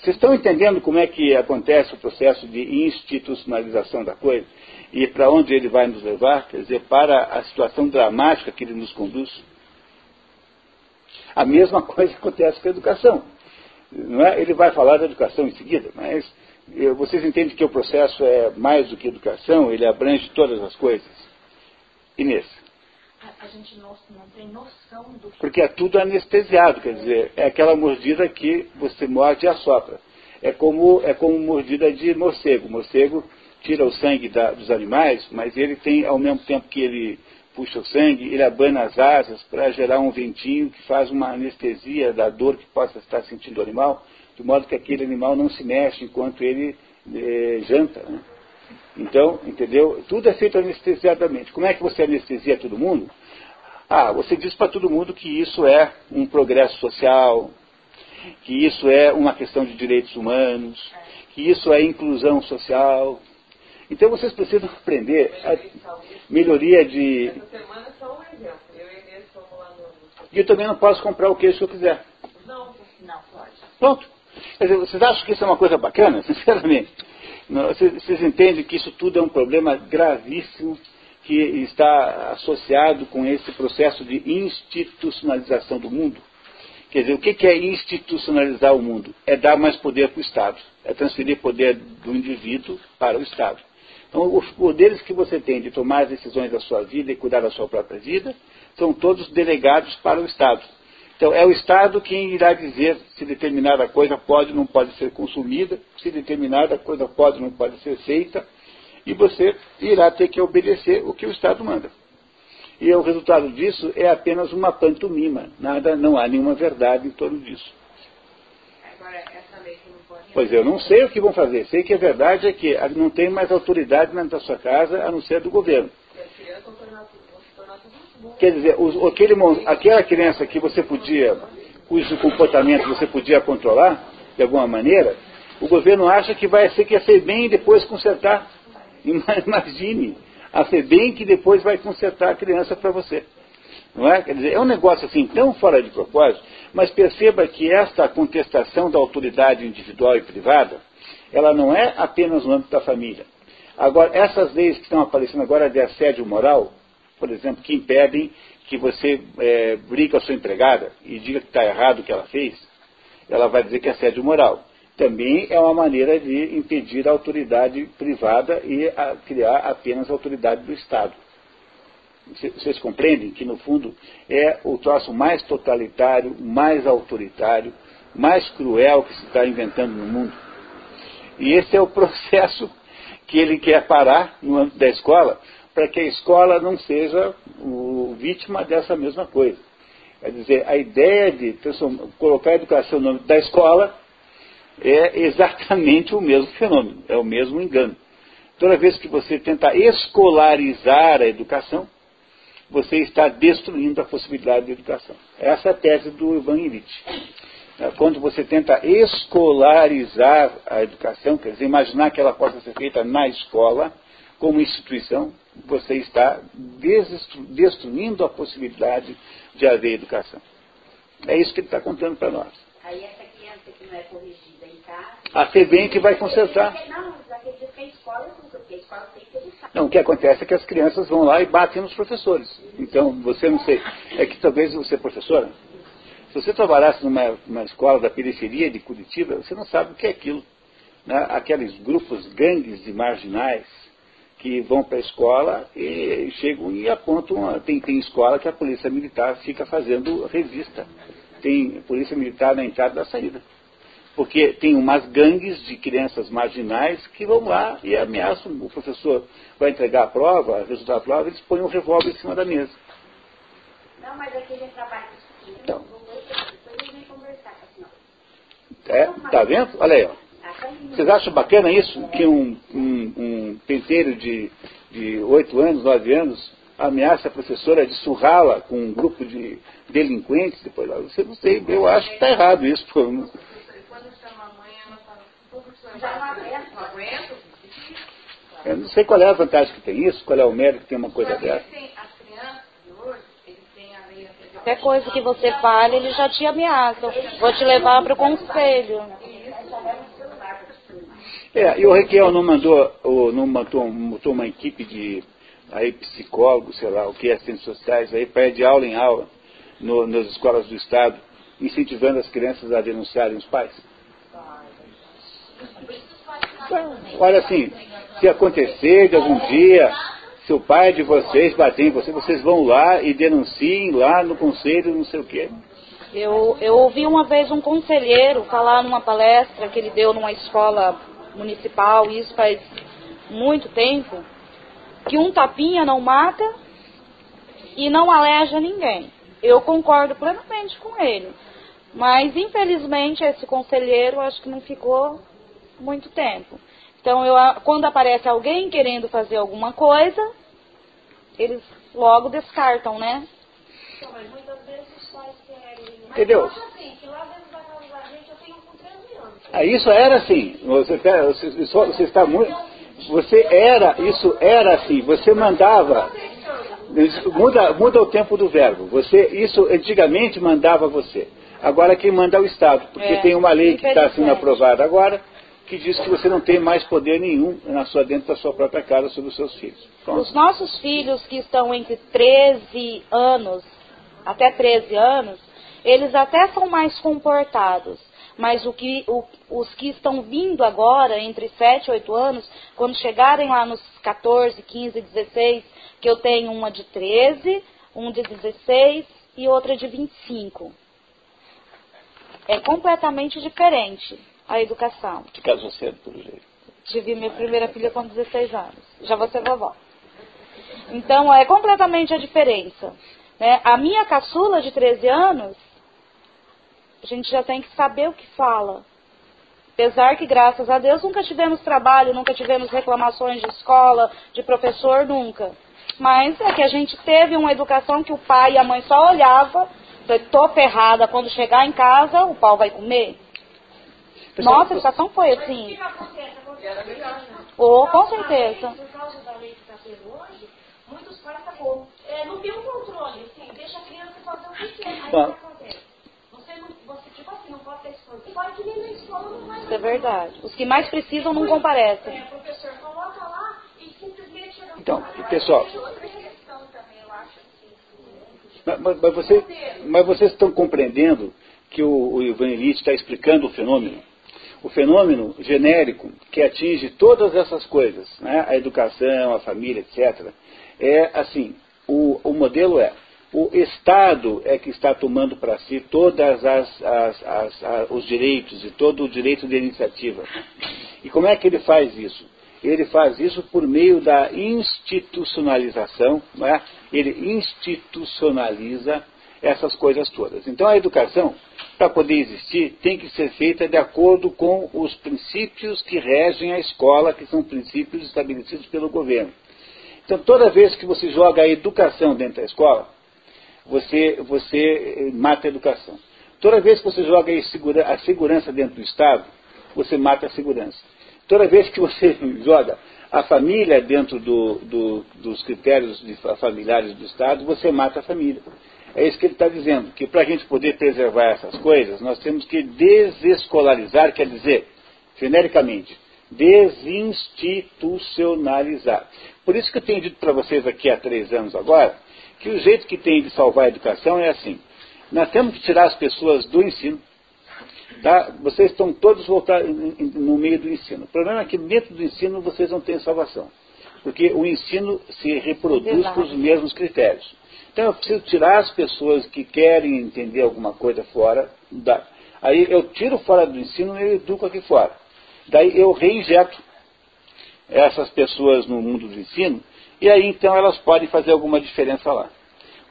Vocês estão entendendo como é que acontece o processo de institucionalização da coisa e para onde ele vai nos levar? Quer dizer, para a situação dramática que ele nos conduz? A mesma coisa acontece com a educação. É? Ele vai falar da educação em seguida, mas vocês entendem que o processo é mais do que educação, ele abrange todas as coisas. Inês a gente não, não tem noção do que... Porque é tudo anestesiado, quer dizer, é aquela mordida que você morde e assopra. É como, é como mordida de morcego. O morcego tira o sangue da, dos animais, mas ele tem, ao mesmo tempo que ele puxa o sangue, ele abana as asas para gerar um ventinho que faz uma anestesia da dor que possa estar sentindo o animal, de modo que aquele animal não se mexe enquanto ele eh, janta. Né? Então, entendeu? Tudo é feito anestesiadamente. Como é que você anestesia todo mundo? Ah, você diz para todo mundo que isso é um progresso social, que isso é uma questão de direitos humanos, que isso é inclusão social. Então vocês precisam aprender a melhoria de. E eu também não posso comprar o queijo se eu quiser. Não, não pode. Pronto. Quer dizer, vocês acham que isso é uma coisa bacana? Sinceramente. Vocês, entendem que isso tudo é um problema gravíssimo que está associado com esse processo de institucionalização do mundo. Quer dizer, o que é institucionalizar o mundo? É dar mais poder para o Estado, é transferir poder do indivíduo para o Estado. Então, os poderes que você tem de tomar as decisões da sua vida e cuidar da sua própria vida são todos delegados para o Estado. Então, é o Estado quem irá dizer se determinada coisa pode ou não pode ser consumida, se determinada coisa pode ou não pode ser feita, e você irá ter que obedecer o que o Estado manda. E o resultado disso é apenas uma pantomima. Nada, não há nenhuma verdade em torno disso. Agora, essa lei que não pode... Pois eu não sei o que vão fazer. Sei que a verdade é que não tem mais autoridade na sua casa a não ser do governo. Quer dizer, os, aquele, aquela criança que você podia, cujo comportamento você podia controlar, de alguma maneira, o governo acha que vai ser que ser bem e depois consertar. Imagine, a FEBEM que depois vai consertar a criança para você. Não é? Quer dizer, é um negócio assim tão fora de propósito, mas perceba que esta contestação da autoridade individual e privada, ela não é apenas no âmbito da família. Agora, essas leis que estão aparecendo agora de assédio moral, por exemplo, que impedem que você é, brigue com a sua empregada e diga que está errado o que ela fez, ela vai dizer que é assédio moral também é uma maneira de impedir a autoridade privada e a criar apenas a autoridade do Estado. Vocês compreendem que, no fundo, é o troço mais totalitário, mais autoritário, mais cruel que se está inventando no mundo. E esse é o processo que ele quer parar no âmbito da escola, para que a escola não seja o, vítima dessa mesma coisa. Quer dizer, a ideia de colocar a educação no âmbito da escola é exatamente o mesmo fenômeno, é o mesmo engano. Toda vez que você tenta escolarizar a educação, você está destruindo a possibilidade de educação. Essa é a tese do Ivan Illich. É, quando você tenta escolarizar a educação, quer dizer, imaginar que ela possa ser feita na escola, como instituição, você está destruindo a possibilidade de haver educação. É isso que ele está contando para nós. Aí essa criança que não é corrigida a FEBEM que vai consertar. Não, o que acontece é que as crianças vão lá e batem nos professores. Então, você não sei. É que talvez você é professora. Se você trabalhasse numa, numa escola da periferia de Curitiba, você não sabe o que é aquilo. Né? Aqueles grupos, gangues de marginais que vão para a escola e chegam e apontam. Tem, tem escola que a polícia militar fica fazendo revista. Tem polícia militar na entrada e na saída porque tem umas gangues de crianças marginais que vão lá e ameaçam, o professor vai entregar a prova, resultar da prova, eles põem um revólver em cima da mesa. Não, mas aquele é trabalho que Então. Depois ele vem conversar com a senhora. É, tá vendo? Olha aí, ó. Vocês acham bacana isso? Que um, um, um penteiro de, de 8 anos, 9 anos, ameaça a professora de surrá-la com um grupo de delinquentes depois lá. Você não sei, eu acho que está errado isso. Pô. Quando chama a mãe, ela fala, professor, já não aguento, não aguento. Eu não sei qual é a vantagem que tem isso, qual é o mérito que tem uma coisa dessa. tem as crianças de hoje, eles têm a lei anterior. Qualquer coisa que você fale, ele já te ameaça. Vou te levar para o conselho. É, e o Requiel não mandou, ou não mandou, montou uma equipe de aí, psicólogos, sei lá, o que é ciências sociais, aí para de aula em aula no- nas escolas do Estado, incentivando as crianças a denunciarem os pais? Então, Olha assim, se acontecer de algum dia, se o pai de vocês bater em vocês, vocês vão lá e denunciem lá no conselho, não sei o quê. Eu, eu ouvi uma vez um conselheiro falar numa palestra que ele deu numa escola municipal, isso faz muito tempo, que um tapinha não mata e não aleja ninguém. Eu concordo plenamente com ele. Mas, infelizmente, esse conselheiro acho que não ficou muito tempo. Então, eu, quando aparece alguém querendo fazer alguma coisa, eles logo descartam, né? Então, isso era assim. Você, pera, você, está muito. Você era, isso era assim. Você mandava. Muda, muda o tempo do verbo. Você, isso antigamente mandava você. Agora quem manda é o Estado, porque É, tem uma lei que está sendo aprovada agora que diz que você não tem mais poder nenhum na sua, dentro da sua própria casa sobre os seus filhos. Pronto. Os nossos filhos que estão entre 13 anos até 13 anos, eles até são mais comportados. Mas o que, o- os que estão vindo agora, entre 7 e 8 anos, quando chegarem lá nos 14, 15, 16, que eu tenho uma de 13, um de 16 e outra de 25. É completamente diferente a educação. Que casou cedo, pelo jeito. Tive minha primeira filha com 16 anos. Já vou ser vovó. Então, é completamente a diferença. né? A minha caçula de 13 anos, a gente já tem que saber o que fala. Apesar que, graças a Deus, nunca tivemos trabalho, nunca tivemos reclamações de escola, de professor, nunca. Mas é que a gente teve uma educação que o pai e a mãe só olhavam, tô ferrada, quando chegar em casa, o pau vai comer. Pessoal, Nossa, a educação foi assim. Oh, com certeza. Por causa da lei que está tendo hoje, muitos pais acabou. É, não tem um controle, assim, deixa a criança fazer o que quer. Aí o que Bom. acontece? Você, não, você, não pode na escola não vai. Isso é verdade. Os que mais precisam não comparecem. É, professor coloca lá e simplesmente Então, pessoal. Mas, mas- mas você- mas vocês estão compreendendo que o, o Illich está explicando o fenômeno? O fenômeno genérico que atinge todas essas coisas, né? a educação, a família, etc. É assim, o, o modelo é, o Estado é que está tomando para si a- os direitos e todo o direito de iniciativa. E como é que ele faz isso? Ele faz isso por meio da institucionalização, não é? ele institucionaliza essas coisas todas. Então a educação, para poder existir, tem que ser feita de acordo com os princípios que regem a escola, que são princípios estabelecidos pelo governo. Então toda vez que você joga a educação dentro da escola, você, você eh, mata a educação. Toda vez que você joga a segura- a segurança dentro do Estado, você mata a segurança. Toda vez que você joga a família dentro do- do- dos critérios familiares do Estado, você mata a família. É isso que ele está dizendo, que para a gente poder preservar essas coisas, nós temos que desescolarizar, quer dizer, genericamente, desinstitucionalizar. Por isso que eu tenho dito para vocês aqui há três anos agora, que o jeito que tem de salvar a educação é assim. Nós temos que tirar as pessoas do ensino. Tá? Vocês estão todos voltados no meio do ensino. O problema é que dentro do ensino vocês não têm salvação. Porque o ensino se reproduz com os mesmos critérios. Então eu preciso tirar as pessoas que querem entender alguma coisa fora. Da, aí eu tiro fora do ensino e eu educo aqui fora. Daí eu reinjeto essas pessoas no mundo do ensino e aí então elas podem fazer alguma diferença lá.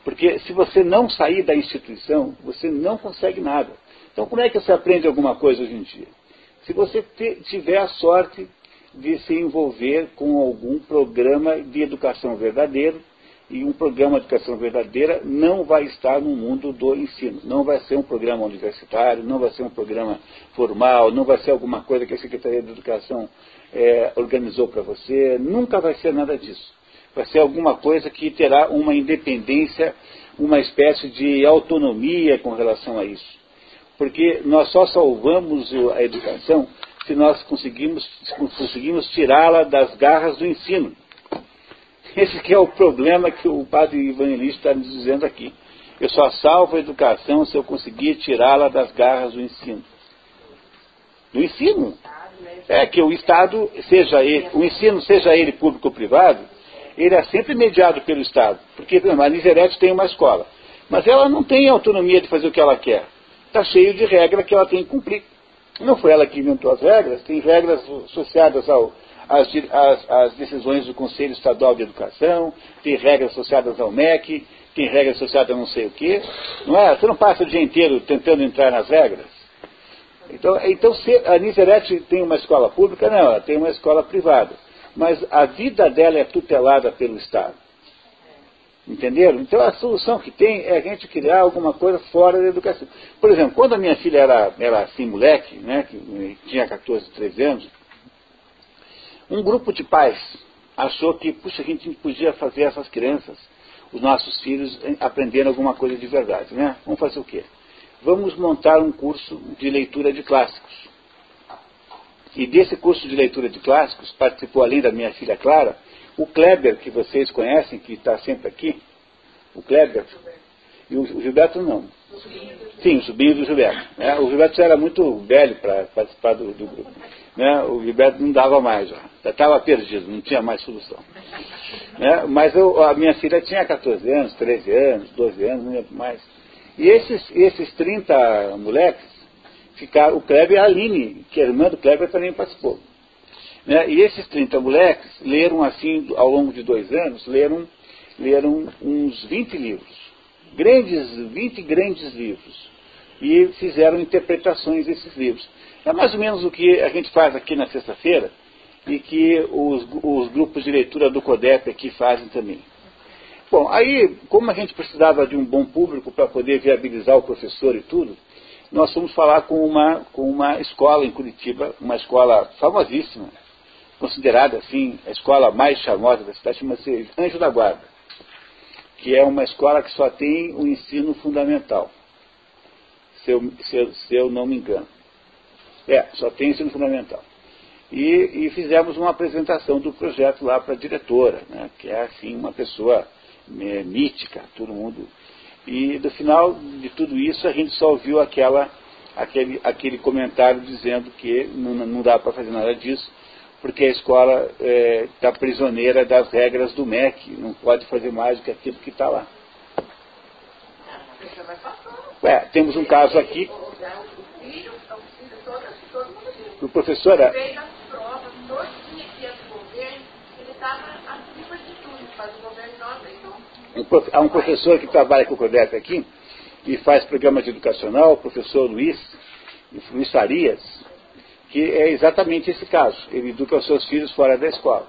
Porque se você não sair da instituição, você não consegue nada. Então, como é que você aprende alguma coisa hoje em dia? Se você tiver a sorte de se envolver com algum programa de educação verdadeiro, e um programa de educação verdadeira não vai estar no mundo do ensino. Não vai ser um programa universitário, não vai ser um programa formal, não vai ser alguma coisa que a Secretaria de Educação é, organizou para você, nunca vai ser nada disso. Vai ser alguma coisa que terá uma independência, uma espécie de autonomia com relação a isso. Porque nós só salvamos a educação se nós conseguimos, conseguimos tirá-la das garras do ensino. Esse que é o problema que o padre Ivan Elis está nos dizendo aqui. Eu só salvo a educação se eu conseguir tirá-la das garras do ensino. Do ensino. É que o Estado, seja ele, o ensino, seja ele público ou privado, ele é sempre mediado pelo Estado. Porque, por exemplo, a Niserete tem uma escola. Mas ela não tem autonomia de fazer o que ela quer. Está cheio de regras que ela tem que cumprir. Não foi ela que inventou as regras, tem regras associadas ao, às, às, às, decisões do Conselho Estadual de Educação, tem regras associadas ao MEC, tem regras associadas a não sei o quê. Não é? Você não passa o dia inteiro tentando entrar nas regras? Então, então se a Niserete tem uma escola pública, não, ela tem uma escola privada. Mas a vida dela é tutelada pelo Estado. Entenderam? Então a solução que tem é a gente criar alguma coisa fora da educação. Por exemplo, quando a minha filha era, era assim, moleque, né, que tinha 14, 13 anos, um grupo de pais achou que, puxa, a gente podia fazer essas crianças, os nossos filhos, aprendendo alguma coisa de verdade, né? Vamos fazer o quê? Vamos montar um curso de leitura de clássicos. E desse curso de leitura de clássicos participou, além da minha filha Clara, o Kleber, que vocês conhecem, que está sempre aqui, o Kleber, e o Gilberto não. Sim, o sobrinho do Gilberto. Né? O Gilberto já era muito velho para participar do, do grupo. Né? O Gilberto não dava mais, já estava perdido, não tinha mais solução. Né? Mas eu, a minha filha tinha 14 anos, 13 anos, 12 anos, não lembro mais. E esses, esses 30 moleques ficaram, o Kleber e a Aline, que é irmã do Kleber, também participou. Né? E esses 30 moleques leram assim, ao longo de dois anos, leram, leram uns 20 livros. Grandes, 20 grandes livros. E fizeram interpretações desses livros. É mais ou menos o que a gente faz aqui na sexta-feira e que os, os, grupos de leitura do CODEP aqui fazem também. Bom, aí, como a gente precisava de um bom público para poder viabilizar o professor e tudo, nós fomos falar com uma, com uma escola em Curitiba, uma escola famosíssima, considerada assim a escola mais charmosa da cidade, chama-se Anjo da Guarda, que é uma escola que só tem o ensino fundamental, se eu, se eu, se eu não me engano. É, só tem ensino fundamental. E, e fizemos uma apresentação do projeto lá para a diretora, né, que é assim uma pessoa é, mítica, todo mundo. E no final de tudo isso a gente só ouviu aquela, aquele, aquele comentário dizendo que não, não dá para fazer nada disso, porque a escola está é, tá prisioneira das regras do MEC, não pode fazer mais do que aquilo que está lá. É, temos um caso aqui. O professor. Há um professor que trabalha com o CODEP aqui e faz programas educacional, o professor Luiz, Luiz Farias, que é exatamente esse caso. Ele educa os seus filhos fora da escola.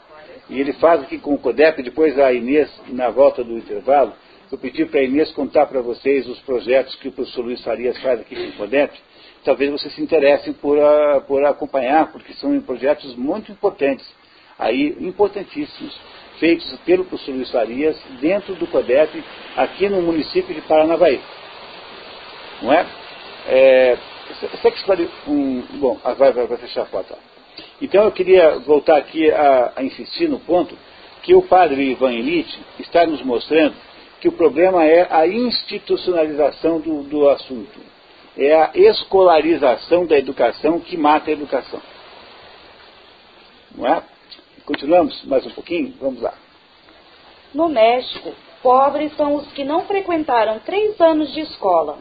E ele faz aqui com o CODEP, depois a Inês, na volta do intervalo, eu pedi para a Inês contar para vocês os projetos que o professor Luiz Farias faz aqui com o CODEP. Talvez vocês se interessem por, a, por acompanhar, porque são projetos muito importantes, aí importantíssimos, feitos pelo professor Luiz Farias dentro do CODEP, aqui no município de Paranavaí. Não é? é Sexualidade. Um, bom, ah, vai, vai, vai fechar a porta. Então eu queria voltar aqui a, a insistir no ponto que o padre Ivan Illich está nos mostrando que o problema é a institucionalização do, do assunto. É a escolarização da educação que mata a educação. Não é? Continuamos mais um pouquinho? Vamos lá. No México, pobres são os que não frequentaram três anos de escola.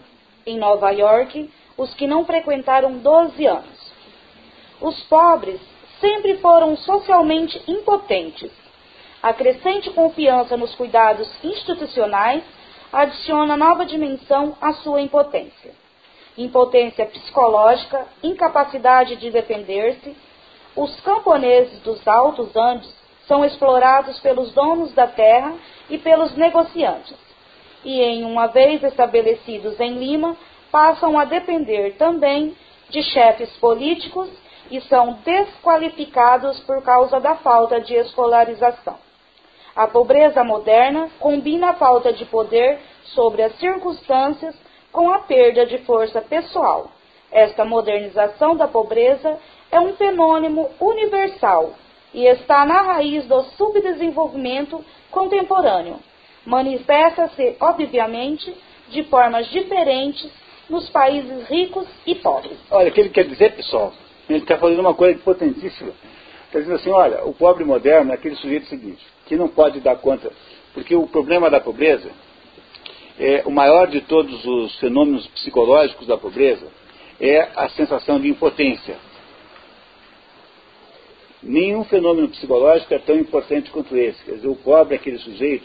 Em Nova York, os que não frequentaram 12 anos. Os pobres sempre foram socialmente impotentes. A crescente confiança nos cuidados institucionais adiciona nova dimensão à sua impotência. Impotência psicológica, incapacidade de defender-se. Os camponeses dos altos Andes são explorados pelos donos da terra e pelos negociantes. E, em uma vez estabelecidos em Lima, passam a depender também de chefes políticos e são desqualificados por causa da falta de escolarização. A pobreza moderna combina a falta de poder sobre as circunstâncias com a perda de força pessoal. Esta modernização da pobreza é um fenômeno universal e está na raiz do subdesenvolvimento contemporâneo. Manifesta-se, obviamente, de formas diferentes nos países ricos e pobres. Olha, o que ele quer dizer, pessoal, ele está fazendo uma coisa potentíssima. Está dizendo assim, olha, o pobre moderno é aquele sujeito seguinte, que não pode dar conta, porque o problema da pobreza, é, o maior de todos os fenômenos psicológicos da pobreza, é a sensação de impotência. Nenhum fenômeno psicológico é tão importante quanto esse. Quer dizer, o pobre é aquele sujeito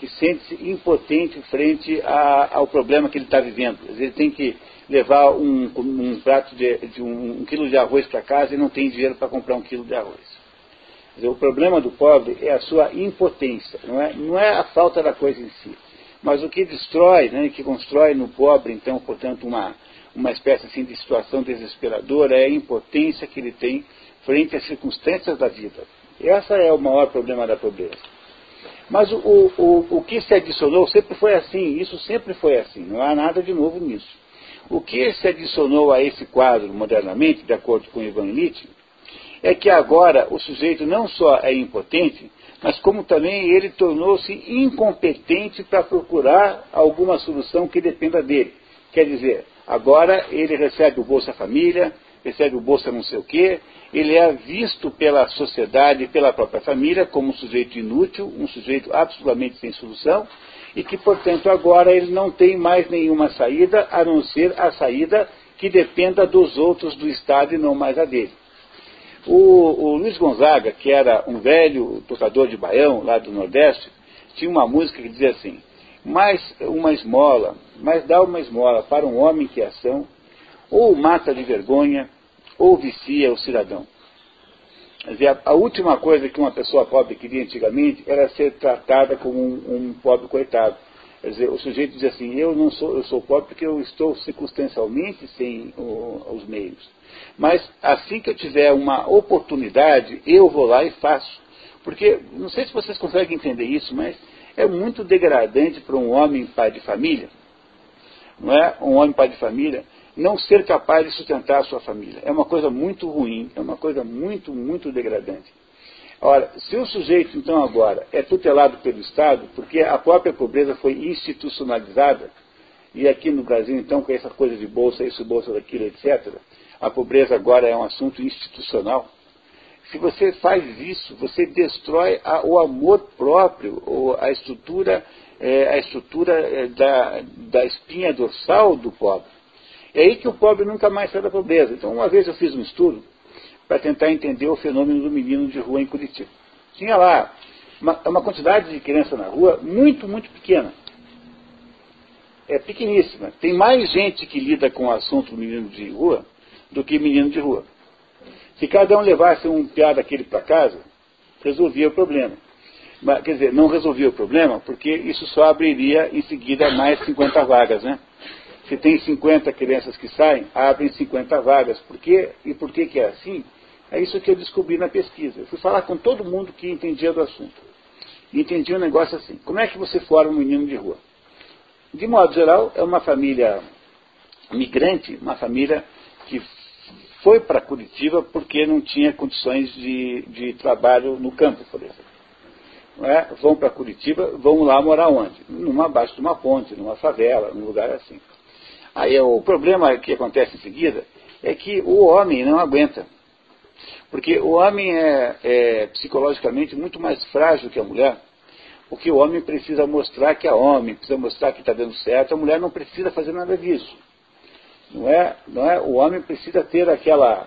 que sente-se impotente frente a, ao problema que ele está vivendo. Às vezes ele tem que levar um, um prato de, de um, um, quilo de arroz para casa e não tem dinheiro para comprar um quilo de arroz. Dizer, o problema do pobre é a sua impotência, não é, não é a falta da coisa em si. Mas o que destrói, né, que constrói no pobre, então, portanto, uma, uma espécie assim, de situação desesperadora é a impotência que ele tem frente às circunstâncias da vida. Esse é o maior problema da pobreza. Mas o, o, o que se adicionou sempre foi assim, isso sempre foi assim, não há nada de novo nisso. O que se adicionou a esse quadro modernamente, de acordo com Ivan Illich, é que agora o sujeito não só é impotente, mas como também ele tornou-se incompetente para procurar alguma solução que dependa dele. Quer dizer, agora ele recebe o Bolsa Família, recebe o Bolsa não sei o quê, ele é visto pela sociedade e pela própria família como um sujeito inútil, um sujeito absolutamente sem solução, e que, portanto, agora ele não tem mais nenhuma saída a não ser a saída que dependa dos outros do Estado e não mais a dele. O, o Luiz Gonzaga, que era um velho tocador de baião lá do Nordeste, tinha uma música que dizia assim: mais uma esmola, mas dá uma esmola para um homem que é ação, ou mata de vergonha, ou vicia o cidadão. Quer dizer, a, última coisa que uma pessoa pobre queria antigamente era ser tratada como um, um pobre coitado. Quer dizer, o sujeito dizia assim, eu não sou, eu sou pobre porque eu estou circunstancialmente sem o, os meios. Mas assim que eu tiver uma oportunidade, eu vou lá e faço. Porque, não sei se vocês conseguem entender isso, mas é muito degradante para um homem pai de família, não é? Um homem pai de família, não ser capaz de sustentar a sua família. É uma coisa muito ruim, é uma coisa muito, muito degradante. Ora, se o sujeito, então, agora é tutelado pelo Estado, porque a própria pobreza foi institucionalizada, e aqui no Brasil, então, com essa coisa de bolsa, isso, bolsa, daquilo, etc., a pobreza agora é um assunto institucional. Se você faz isso, você destrói a, o amor próprio, ou a estrutura, é, a estrutura é, da, da espinha dorsal do pobre. É aí que o pobre nunca mais sai da pobreza. Então, uma vez eu fiz um estudo para tentar entender o fenômeno do menino de rua em Curitiba. Tinha lá uma, uma quantidade de criança na rua muito, muito pequena. É pequeníssima. Tem mais gente que lida com o assunto do menino de rua do que menino de rua. Se cada um levasse um piá daquele para casa, resolvia o problema. Mas, quer dizer, não resolvia o problema, porque isso só abriria em seguida mais 50 vagas, né? Se tem 50 crianças que saem, abrem 50 vagas. Por quê? E por que, que é assim? É isso que eu descobri na pesquisa. Eu fui falar com todo mundo que entendia do assunto. E entendia um negócio assim. Como é que você forma um menino de rua? De modo geral, é uma família migrante, uma família que foi para Curitiba porque não tinha condições de, de trabalho no campo, por exemplo. É? Vão para Curitiba, vão lá morar onde? Numa abaixo de uma ponte, numa favela, num lugar assim. Aí o problema que acontece em seguida é que o homem não aguenta. Porque o homem é, é psicologicamente muito mais frágil que a mulher. Porque o homem precisa mostrar que é homem, precisa mostrar que está dando certo. A mulher não precisa fazer nada disso. Não é? Não é? O homem precisa ter aquela,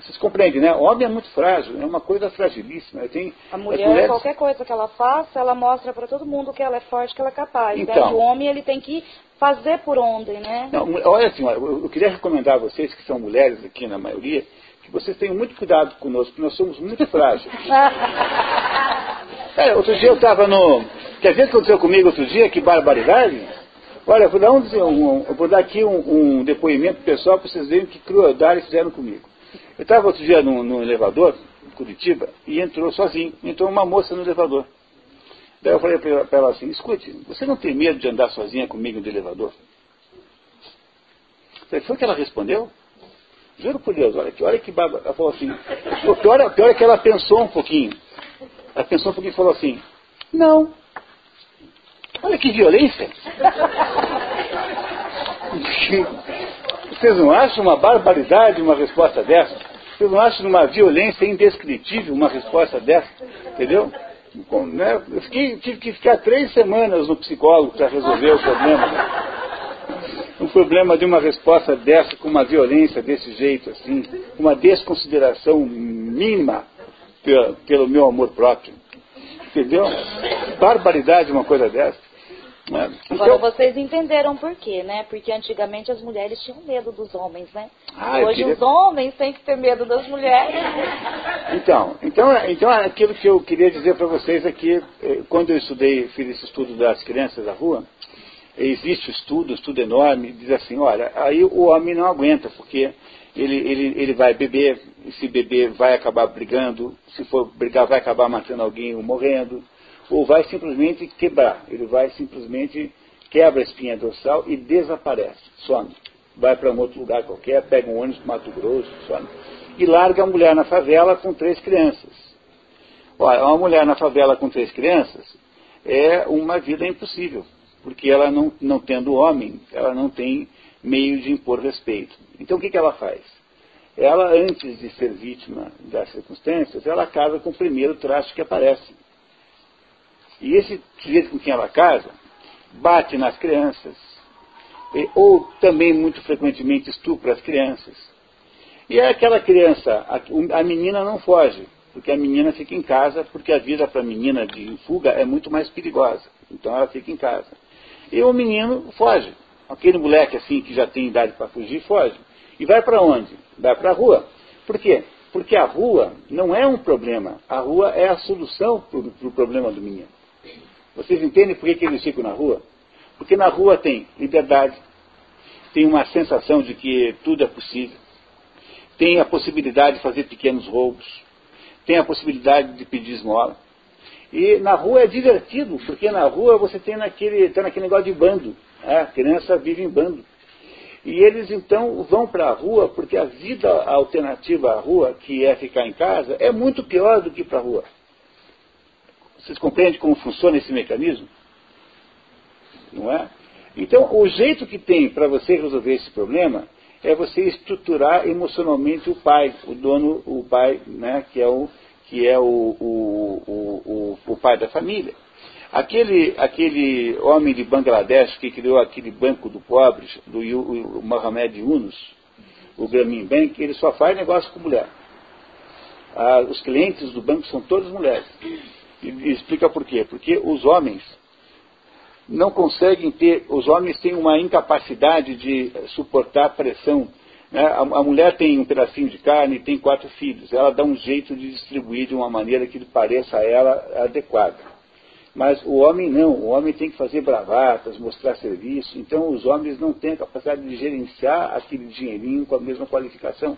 Vocês compreendem, né? O homem é muito frágil, é uma coisa fragilíssima. Tem, A mulher, mulheres... qualquer coisa que ela faça, ela mostra para todo mundo que ela é forte, que ela é capaz. Então. Daí o homem, ele tem que fazer por onde, né? Não, olha assim, eu eu queria recomendar a vocês, que são mulheres aqui na maioria, que vocês tenham muito cuidado conosco, porque nós somos muito frágeis. É, outro dia eu estava no. Quer ver o que aconteceu comigo outro dia? Que barbaridade! Olha, eu vou dar, um, um- eu vou dar aqui um, um depoimento pessoal para vocês verem que crueldade fizeram comigo. Eu estava outro dia no, no elevador, em Curitiba, e entrou sozinho. Entrou uma moça no elevador. Daí eu falei para ela, assim, escute, você não tem medo de andar sozinha comigo no elevador? Falei, foi o que ela respondeu? Juro por Deus, olha que, olha que baba. Ela falou assim, o pior, é- o pior é que ela pensou um pouquinho. Ela pensou um pouquinho e falou assim, não. Olha que violência. Vocês não acham uma barbaridade uma resposta dessa? Vocês não acham uma violência indescritível uma resposta dessa? Entendeu? Né? Eu fiquei- tive que ficar três semanas no psicólogo para resolver o problema. né? Um problema de uma resposta dessa, com uma violência desse jeito, assim, uma desconsideração mínima pelo, pelo meu amor próprio. Entendeu? Barbaridade uma coisa dessa. Né? Agora Então, vocês entenderam por quê, né? Porque antigamente as mulheres tinham medo dos homens, né? Ah, Hoje queria- os homens têm que ter medo das mulheres. Então, então, então aquilo que eu queria dizer para vocês é que eh, quando eu estudei, fiz esse estudo das crianças da rua, existe o estudo, um estudo enorme, diz assim, olha, aí o homem não aguenta, porque ele, ele, ele vai beber, e se beber vai acabar brigando, se for brigar vai acabar matando alguém ou morrendo, ou vai simplesmente quebrar, ele vai simplesmente quebra a espinha dorsal e desaparece, some. Vai para um outro lugar qualquer, pega um ônibus para Mato Grosso, some. E larga a mulher na favela com três crianças. Olha, uma mulher na favela com três crianças é uma vida impossível, porque ela não, não tendo homem, ela não tem meio de impor respeito. Então o que, que ela faz? Ela, antes de ser vítima das circunstâncias, ela casa com o primeiro traste que aparece. E esse sujeito com quem ela casa bate nas crianças, ou também muito frequentemente estupra as crianças. E é aquela criança, a, a menina não foge, porque a menina fica em casa, porque a vida para a menina de fuga é muito mais perigosa. Então ela fica em casa. E o menino foge. Aquele moleque assim que já tem idade para fugir, foge. E vai para onde? Vai para a rua. Por quê? Porque a rua não é um problema. A rua é a solução para o pro problema do menino. Vocês entendem por que, que eles ficam na rua? Porque na rua tem liberdade, tem uma sensação de que tudo é possível, tem a possibilidade de fazer pequenos roubos, tem a possibilidade de pedir esmola. E na rua é divertido, porque na rua você tem naquele, tem naquele negócio de bando. né? A criança vive em bando. E eles então vão para a rua, porque a vida alternativa à rua, que é ficar em casa, é muito pior do que para a rua. Vocês compreendem como funciona esse mecanismo? Não é? Então, o jeito que tem para você resolver esse problema é você estruturar emocionalmente o pai, o dono, o pai, né, que é o, que é o, o, o, o, pai da família. Aquele, aquele homem de Bangladesh que criou aquele banco do pobre, do o Mohamed Yunus, o Grameen Bank, ele só faz negócio com mulher. Ah, os clientes do banco são todas mulheres. E, explica por quê? Porque os homens não conseguem ter, os homens têm uma incapacidade de suportar pressão. né? A, a mulher tem um pedacinho de carne e tem quatro filhos. Ela dá um jeito de distribuir de uma maneira que lhe pareça a ela adequada. Mas o homem não, o homem tem que fazer bravatas, mostrar serviço. Então os homens não têm a capacidade de gerenciar aquele dinheirinho com a mesma qualificação.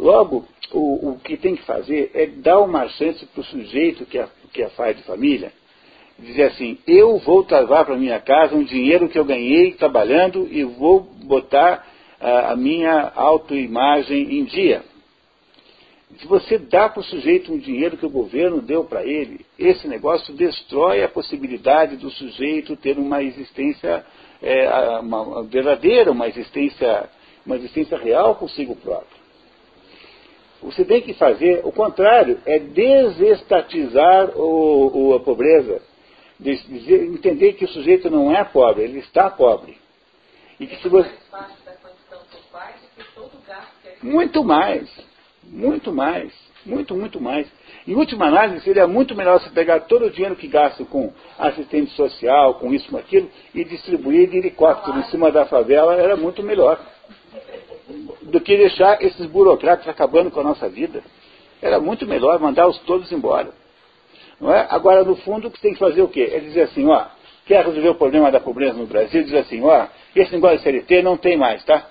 Logo, o, o que tem que fazer é dar uma chance para o sujeito que é, que é pai de família, dizer assim, eu vou trazer para minha casa um dinheiro que eu ganhei trabalhando e vou botar ah, a minha autoimagem em dia. Se você dá para o sujeito um dinheiro que o governo deu para ele, esse negócio destrói a possibilidade do sujeito ter uma existência é, uma, uma verdadeira, uma existência, uma existência real consigo próprio. Você tem que fazer o contrário, é desestatizar o, o, a pobreza. Dizer, entender que o sujeito não é pobre, ele está pobre. E que se você. ele Muito mais. Muito mais. Muito, muito mais. Em última análise, seria muito melhor você pegar todo o dinheiro que gasta com assistente social, com isso, com aquilo, e distribuir de helicóptero em cima da favela, era muito melhor. Do que deixar esses burocratas acabando com a nossa vida. Era muito melhor mandá-los todos embora. Não é? Agora, no fundo, o que tem que fazer o quê? É dizer assim, ó, quer resolver o problema da pobreza no Brasil, diz assim, ó, esse negócio de CLT não tem mais, tá?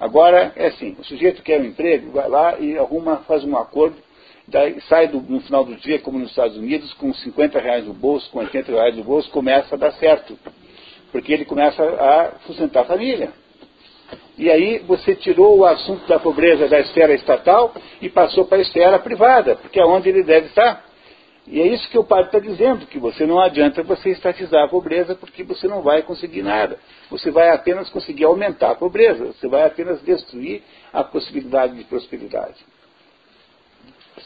Agora é assim, o sujeito quer um emprego, vai lá e arruma, faz um acordo, daí sai do, no final do dia, como nos Estados Unidos, com 50 reais no bolso, com 80 reais no bolso, começa a dar certo. Porque ele começa a sustentar a família. E aí você tirou o assunto da pobreza da esfera estatal e passou para a esfera privada, porque é onde ele deve estar. E é isso que o padre está dizendo, que você não adianta você estatizar a pobreza, porque você não vai conseguir nada. Você vai apenas conseguir aumentar a pobreza, você vai apenas destruir a possibilidade de prosperidade.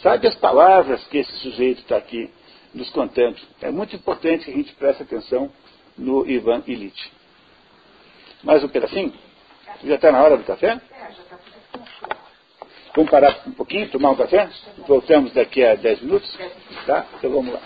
Sabe as palavras que esse sujeito está aqui nos contando? É muito importante que a gente preste atenção no Ivan Illich. Mais um pedacinho? Já está na hora do café? Vamos parar um pouquinho, tomar um café? Voltamos daqui a 10 minutos? Tá? Então vamos lá.